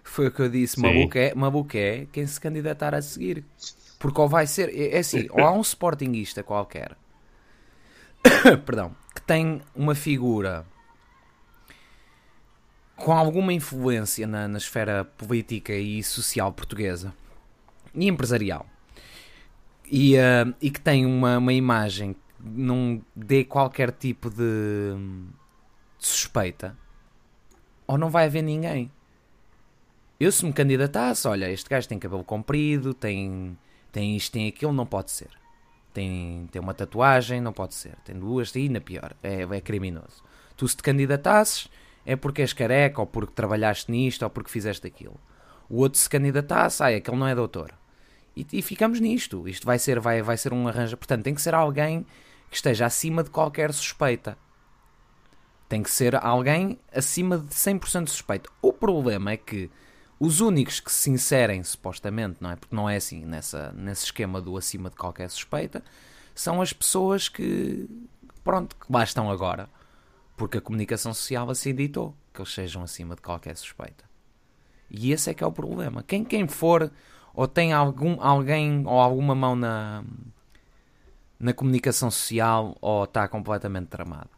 Foi o que eu disse, Mabuqué, Mabuqué, quem se candidatar a seguir. Porque ou vai ser, é, é assim, ou há um sportinguista qualquer, perdão, que tem uma figura com alguma influência na, na esfera política e social portuguesa e empresarial e, uh, e que tem uma, uma imagem que não dê qualquer tipo de, de suspeita, ou não vai haver ninguém. Eu se me candidatasse, olha, este gajo tem cabelo comprido, tem, tem isto, tem aquilo, não pode ser. Tem, tem uma tatuagem, não pode ser. Tem duas, e na pior, é, é criminoso. Tu se te candidatasses, é porque és careca, ou porque trabalhaste nisto, ou porque fizeste aquilo. O outro se candidatasse, ai, aquele não é doutor. E, e, ficamos nisto. Isto vai ser, vai, vai ser um arranjo. Portanto, tem que ser alguém que esteja acima de qualquer suspeita. Tem que ser alguém acima de 100% de suspeita. O problema é que os únicos que se inserem, supostamente, não é? Porque não é assim nessa, nesse esquema do acima de qualquer suspeita, são as pessoas que, pronto, que lá estão agora. Porque a comunicação social assim ditou que eles sejam acima de qualquer suspeita. E esse é que é o problema. Quem, quem for, ou tem algum, alguém ou alguma mão na, na comunicação social, ou está completamente tramado.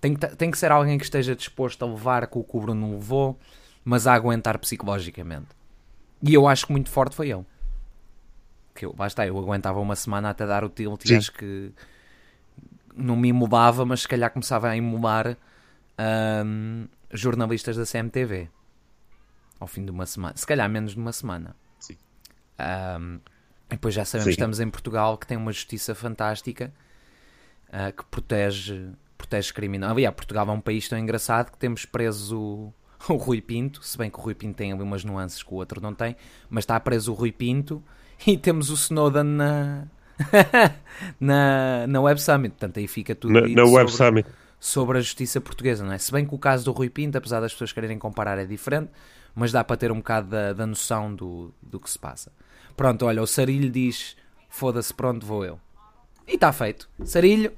Tem que, tem que ser alguém que esteja disposto a levar com o que o Bruno levou mas a aguentar psicologicamente. E eu acho que muito forte foi ele. Que eu, basta, eu aguentava uma semana até dar o tilt e acho que não me imolava, mas se calhar começava a imolar um, jornalistas da CMTV ao fim de uma semana, se calhar menos de uma semana. Sim. Um, e depois já sabemos que estamos em Portugal que tem uma justiça fantástica uh, que protege, protege criminosos. Aliás, Portugal é um país tão engraçado que temos preso o, Rui Pinto, se bem que o Rui Pinto tem ali umas nuances que o outro não tem, mas está preso o Rui Pinto e temos o Snowden na, na, na Web Summit. Portanto, aí fica tudo na, na Web sobre, Summit. sobre a justiça portuguesa, não é? Se bem que o caso do Rui Pinto, apesar das pessoas quererem comparar, é diferente, mas dá para ter um bocado da, da noção do, do que se passa. Pronto, olha, o Sarilho diz: foda-se, pronto, vou eu. E está feito. Sarilho,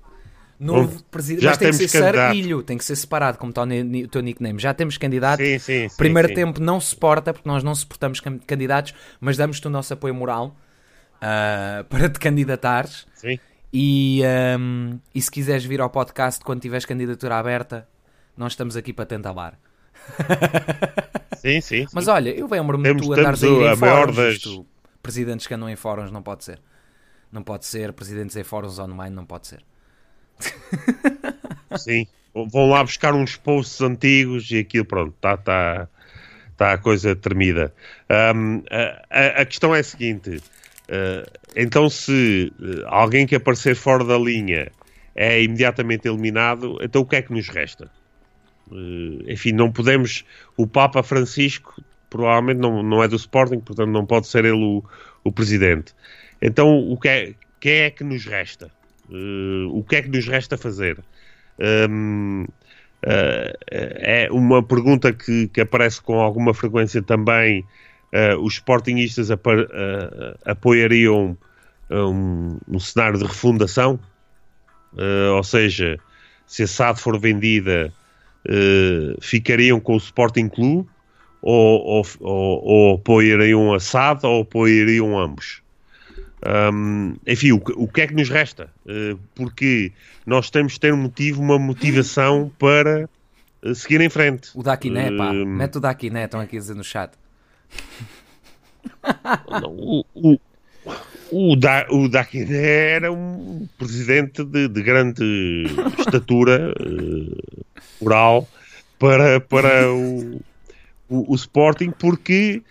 novo presidente. Mas tem que ser candidato. Sarilho, tem que ser separado, como está o, teu nickname. Já temos candidato. Sim, sim, sim, Primeiro tempo não suporta, porque nós não suportamos can- candidatos, mas damos-te o nosso apoio moral ah, para te candidatares. Sim. E, ahm, e se quiseres vir ao podcast quando tiveres candidatura aberta, nós estamos aqui para te entalar. Sim, sim. Mas sim. olha, eu lembro-me de tu andares a ir em fóruns. das- isto, presidentes que andam em fóruns não pode ser. Não pode ser. Presidentes em fóruns online não pode ser. Sim. Vão lá buscar uns posts antigos e aquilo, pronto, está tá, tá a coisa tremida. Ahm, a, a- questão é a seguinte: ah, então, se eh, alguém que aparecer fora da linha é imediatamente eliminado, então o que é que nos resta? Eh, enfim, não podemos. O Papa Francisco provavelmente não, não é do Sporting, portanto não pode ser ele o, o presidente. Então, o que é, que é que nos resta? Eh, o que é que nos resta fazer? Hum, eh, é uma pergunta que, que aparece com alguma frequência também. Eh, os sportingistas apa- eh, apoiariam um, um cenário de refundação, ou seja, se a SAD for vendida, ficariam com o Sporting Clube ou, ou, ou, ou apoiariam a SAD ou apoiariam ambos? Hum, enfim, o, que- o que é que nos resta? Eh, porque nós temos de ter um motivo, uma motivação para eh, seguir em frente. O Daquiné, pá. Hum. Mete o Daquiné, estão aqui a dizer no chat. Não, o, o, o, da, o Daquiné era um presidente de, de grande estatura eh, moral para, para o, o, o Sporting, porque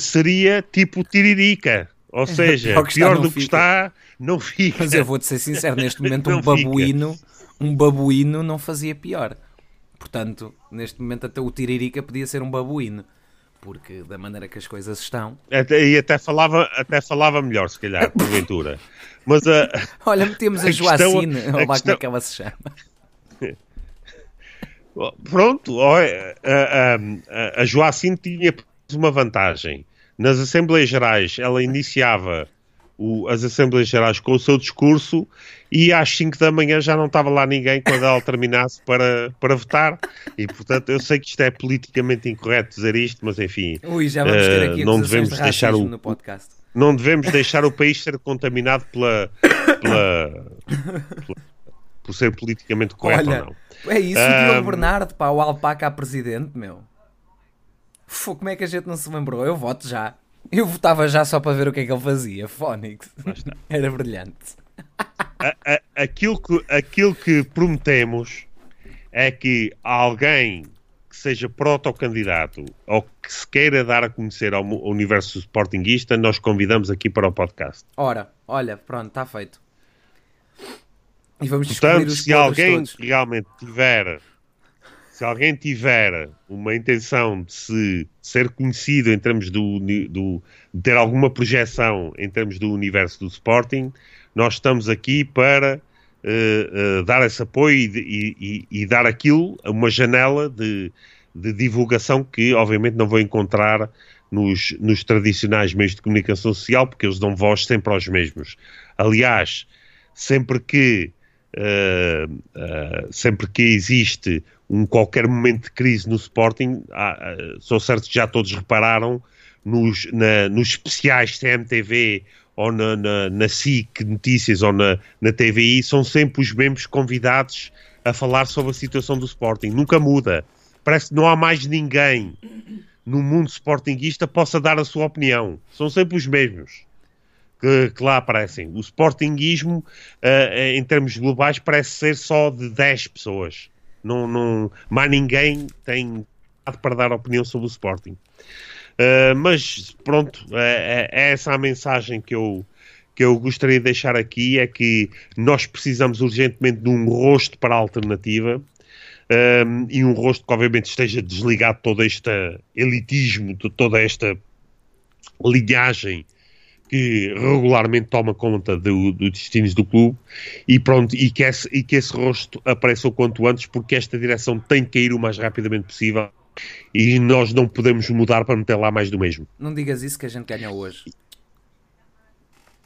seria tipo Tiririca. Ou seja, Pior do que fica. está, não fica. Mas eu vou-te ser sincero, neste momento um babuíno, um babuíno não fazia pior. Portanto, neste momento até o Tiririca podia ser um babuíno. Porque da maneira que as coisas estão... Até, e até falava, até falava melhor, se calhar, porventura. Mas a, Olha, metemos a, A questão- Joacine, a olha lá como questão- é que ela se chama. Pronto, a, a, a Joacine tinha uma vantagem. Nas Assembleias Gerais, ela iniciava o- as Assembleias Gerais com o seu discurso e às 5 da manhã já não estava lá ninguém quando ela terminasse para, para votar. E, portanto, eu sei que isto é politicamente incorreto dizer isto, mas enfim, Ui, já vamos ter aqui não devemos de deixar o- no podcast. não devemos deixar o país ser contaminado pela, pela, pela- por ser politicamente correto Olha, ou não. É isso, o Diogo. Bernardo, pá, o alpaca a presidente, meu. Fô, como é que a gente não se lembrou? Eu voto já. Eu votava já só para ver o que é que ele fazia. Fónix. Era brilhante. a- a- aquilo, que, aquilo que prometemos é que alguém que seja protocandidato ou que se queira dar a conhecer ao universo sportinguista, nós convidamos aqui para o podcast. Ora, olha, pronto, está feito. E vamos Portanto, se alguém todos. realmente tiver se alguém tiver uma intenção de se ser conhecido em termos do, do de ter alguma projeção em termos do universo do Sporting, nós estamos aqui para eh, eh, dar esse apoio e, e- e- e dar aquilo uma janela de, de divulgação que obviamente não vou encontrar nos, nos tradicionais meios de comunicação social, porque eles dão voz sempre aos mesmos. Aliás, sempre que Uh, uh, sempre que existe um qualquer momento de crise no Sporting, há, uh, sou certo que já todos repararam nos, na- nos especiais CMTV ou na, na, na SIC Notícias ou na, na TVI, são sempre os mesmos convidados a falar sobre a situação do Sporting. Nunca muda. Parece que não há mais ninguém no mundo sportinguista possa dar a sua opinião. São sempre os mesmos que, que lá aparecem. O sportinguismo, eh, em termos globais, parece ser só de 10 pessoas. Não, não, mais ninguém tem para dar opinião sobre o Sporting. Eh, mas pronto, é, é- é essa a mensagem que eu, que eu gostaria de deixar aqui: é que nós precisamos urgentemente de um rosto para a alternativa. um, e um rosto que obviamente esteja desligado de todo este elitismo, de toda esta linhagem que regularmente toma conta dos do destinos do clube e pronto, e que, esse, e que esse rosto apareça o quanto antes, porque esta direção tem que cair o mais rapidamente possível e nós não podemos mudar para meter lá mais do mesmo. Não digas isso que a gente ganha hoje.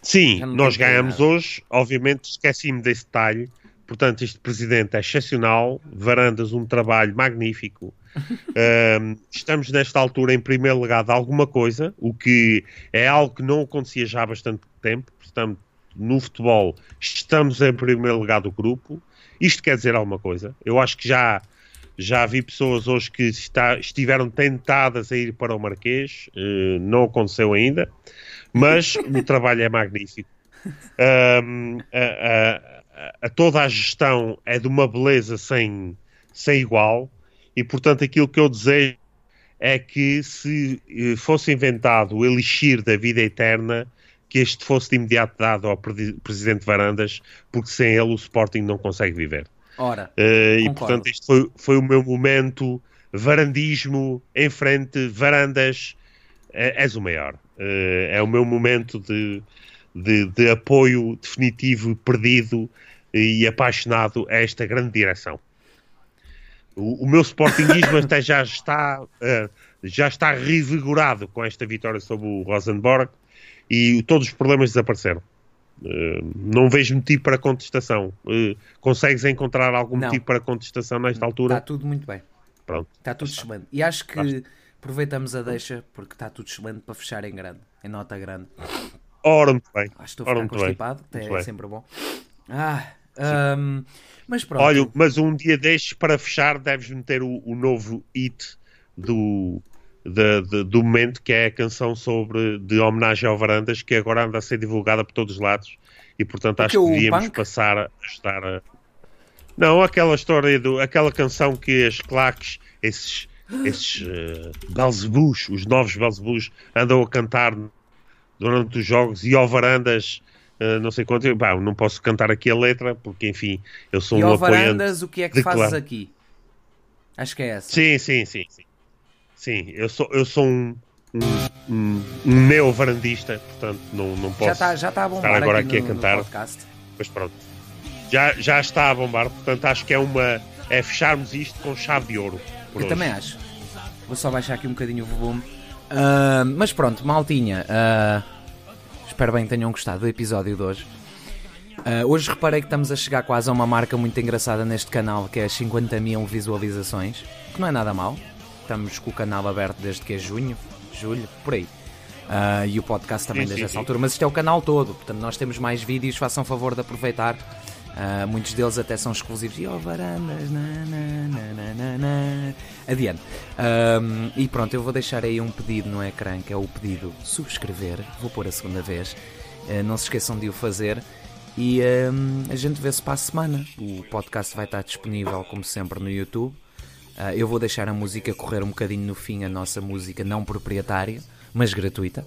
Sim, nós ganhamos hoje, obviamente esqueci-me desse detalhe. Portanto, este presidente é excepcional, Varandas, um trabalho magnífico. um, estamos nesta altura em primeiro lugar de alguma coisa, o que é algo que não acontecia já há bastante tempo. Portanto, no futebol, estamos em primeiro lugar do grupo. Isto quer dizer alguma coisa. Eu acho que já já vi pessoas hoje que está, estiveram tentadas a ir para o Marquês, uh, não aconteceu ainda, mas o trabalho é magnífico. A, a, a, toda a gestão é de uma beleza sem, sem igual, e portanto aquilo que eu desejo é que se eh, fosse inventado o elixir da vida eterna, que este fosse de imediato dado ao Presidente Varandas, porque sem ele o Sporting não consegue viver. Ora, uh, e portanto, isto foi, foi o meu momento. Varandismo em frente, varandas, é, és o maior. Uh, é o meu momento de, de, de, apoio definitivo, perdido e apaixonado a esta grande direção. O, o meu sportingismo até já está, uh, já está revigorado com esta vitória sobre o Rosenborg e todos os problemas desapareceram. Uh, não vejo motivo para contestação. Uh, consegues encontrar algum não. motivo para contestação nesta altura? Está tudo muito bem. Pronto. Está tudo excelente. E acho que Basta. aproveitamos a deixa porque está tudo excelente para fechar em grande, em nota grande. Ora, muito bem. Acho que estou a ficar constipado, é bem. sempre bom. Ah, um, mas pronto. Olha, mas um dia destes para fechar deves meter o, o novo hit do, de, de, do momento, que é a canção sobre de homenagem ao Varandas, que agora anda a ser divulgada por todos os lados e portanto acho que devíamos punk? passar a estar a... Não, aquela história do aquela canção que as claques, esses esses uh, Belzebus, os novos Belzebus, andam a cantar durante os jogos e ao Varandas Uh, não sei quanto, bah, não posso cantar aqui a letra, porque enfim, eu sou e um apoiante. Varandas, o que é que fazes aqui? Acho que é essa. Sim, sim, sim, sim. Sim, eu sou, eu sou um, um, um, um neo-varandista, portanto não, não posso já está, já está a bombar estar agora aqui, aqui no, a cantar. Mas pronto, já, já está a bombar, portanto acho que é uma. é fecharmos isto com chave de ouro. eu hoje. também acho. Vou só baixar aqui um bocadinho o volume. Uh, mas pronto, maltinha. Uh, espero bem que tenham gostado do episódio de hoje. Uh, hoje reparei que estamos a chegar quase a uma marca muito engraçada neste canal, que é as 50 mil visualizações, que não é nada mal. Estamos com o canal aberto desde que é junho, julho, por aí. Uh, e o podcast também sim, desde sim, essa sim. altura. Mas isto é o canal todo, portanto nós temos mais vídeos, façam favor de aproveitar. Uh, muitos deles até são exclusivos. E oh, na, na, Adiante. Um, e pronto, eu vou deixar aí um pedido no ecrã, que é o pedido subscrever. Vou pôr a segunda vez. Uh, não se esqueçam de o fazer. E um, a gente vê-se para a semana. O podcast vai estar disponível, como sempre, no YouTube. Uh, eu vou deixar a música correr um bocadinho no fim, a nossa música não proprietária, mas gratuita.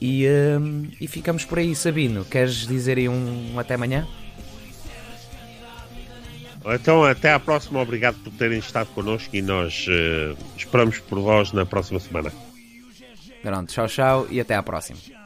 E, uh, e ficamos por aí, Sabino. Queres dizer aí um, um até amanhã? Então, até à próxima. Obrigado por terem estado connosco e nós uh, esperamos por vós na próxima semana. Pronto, tchau, tchau e até à próxima.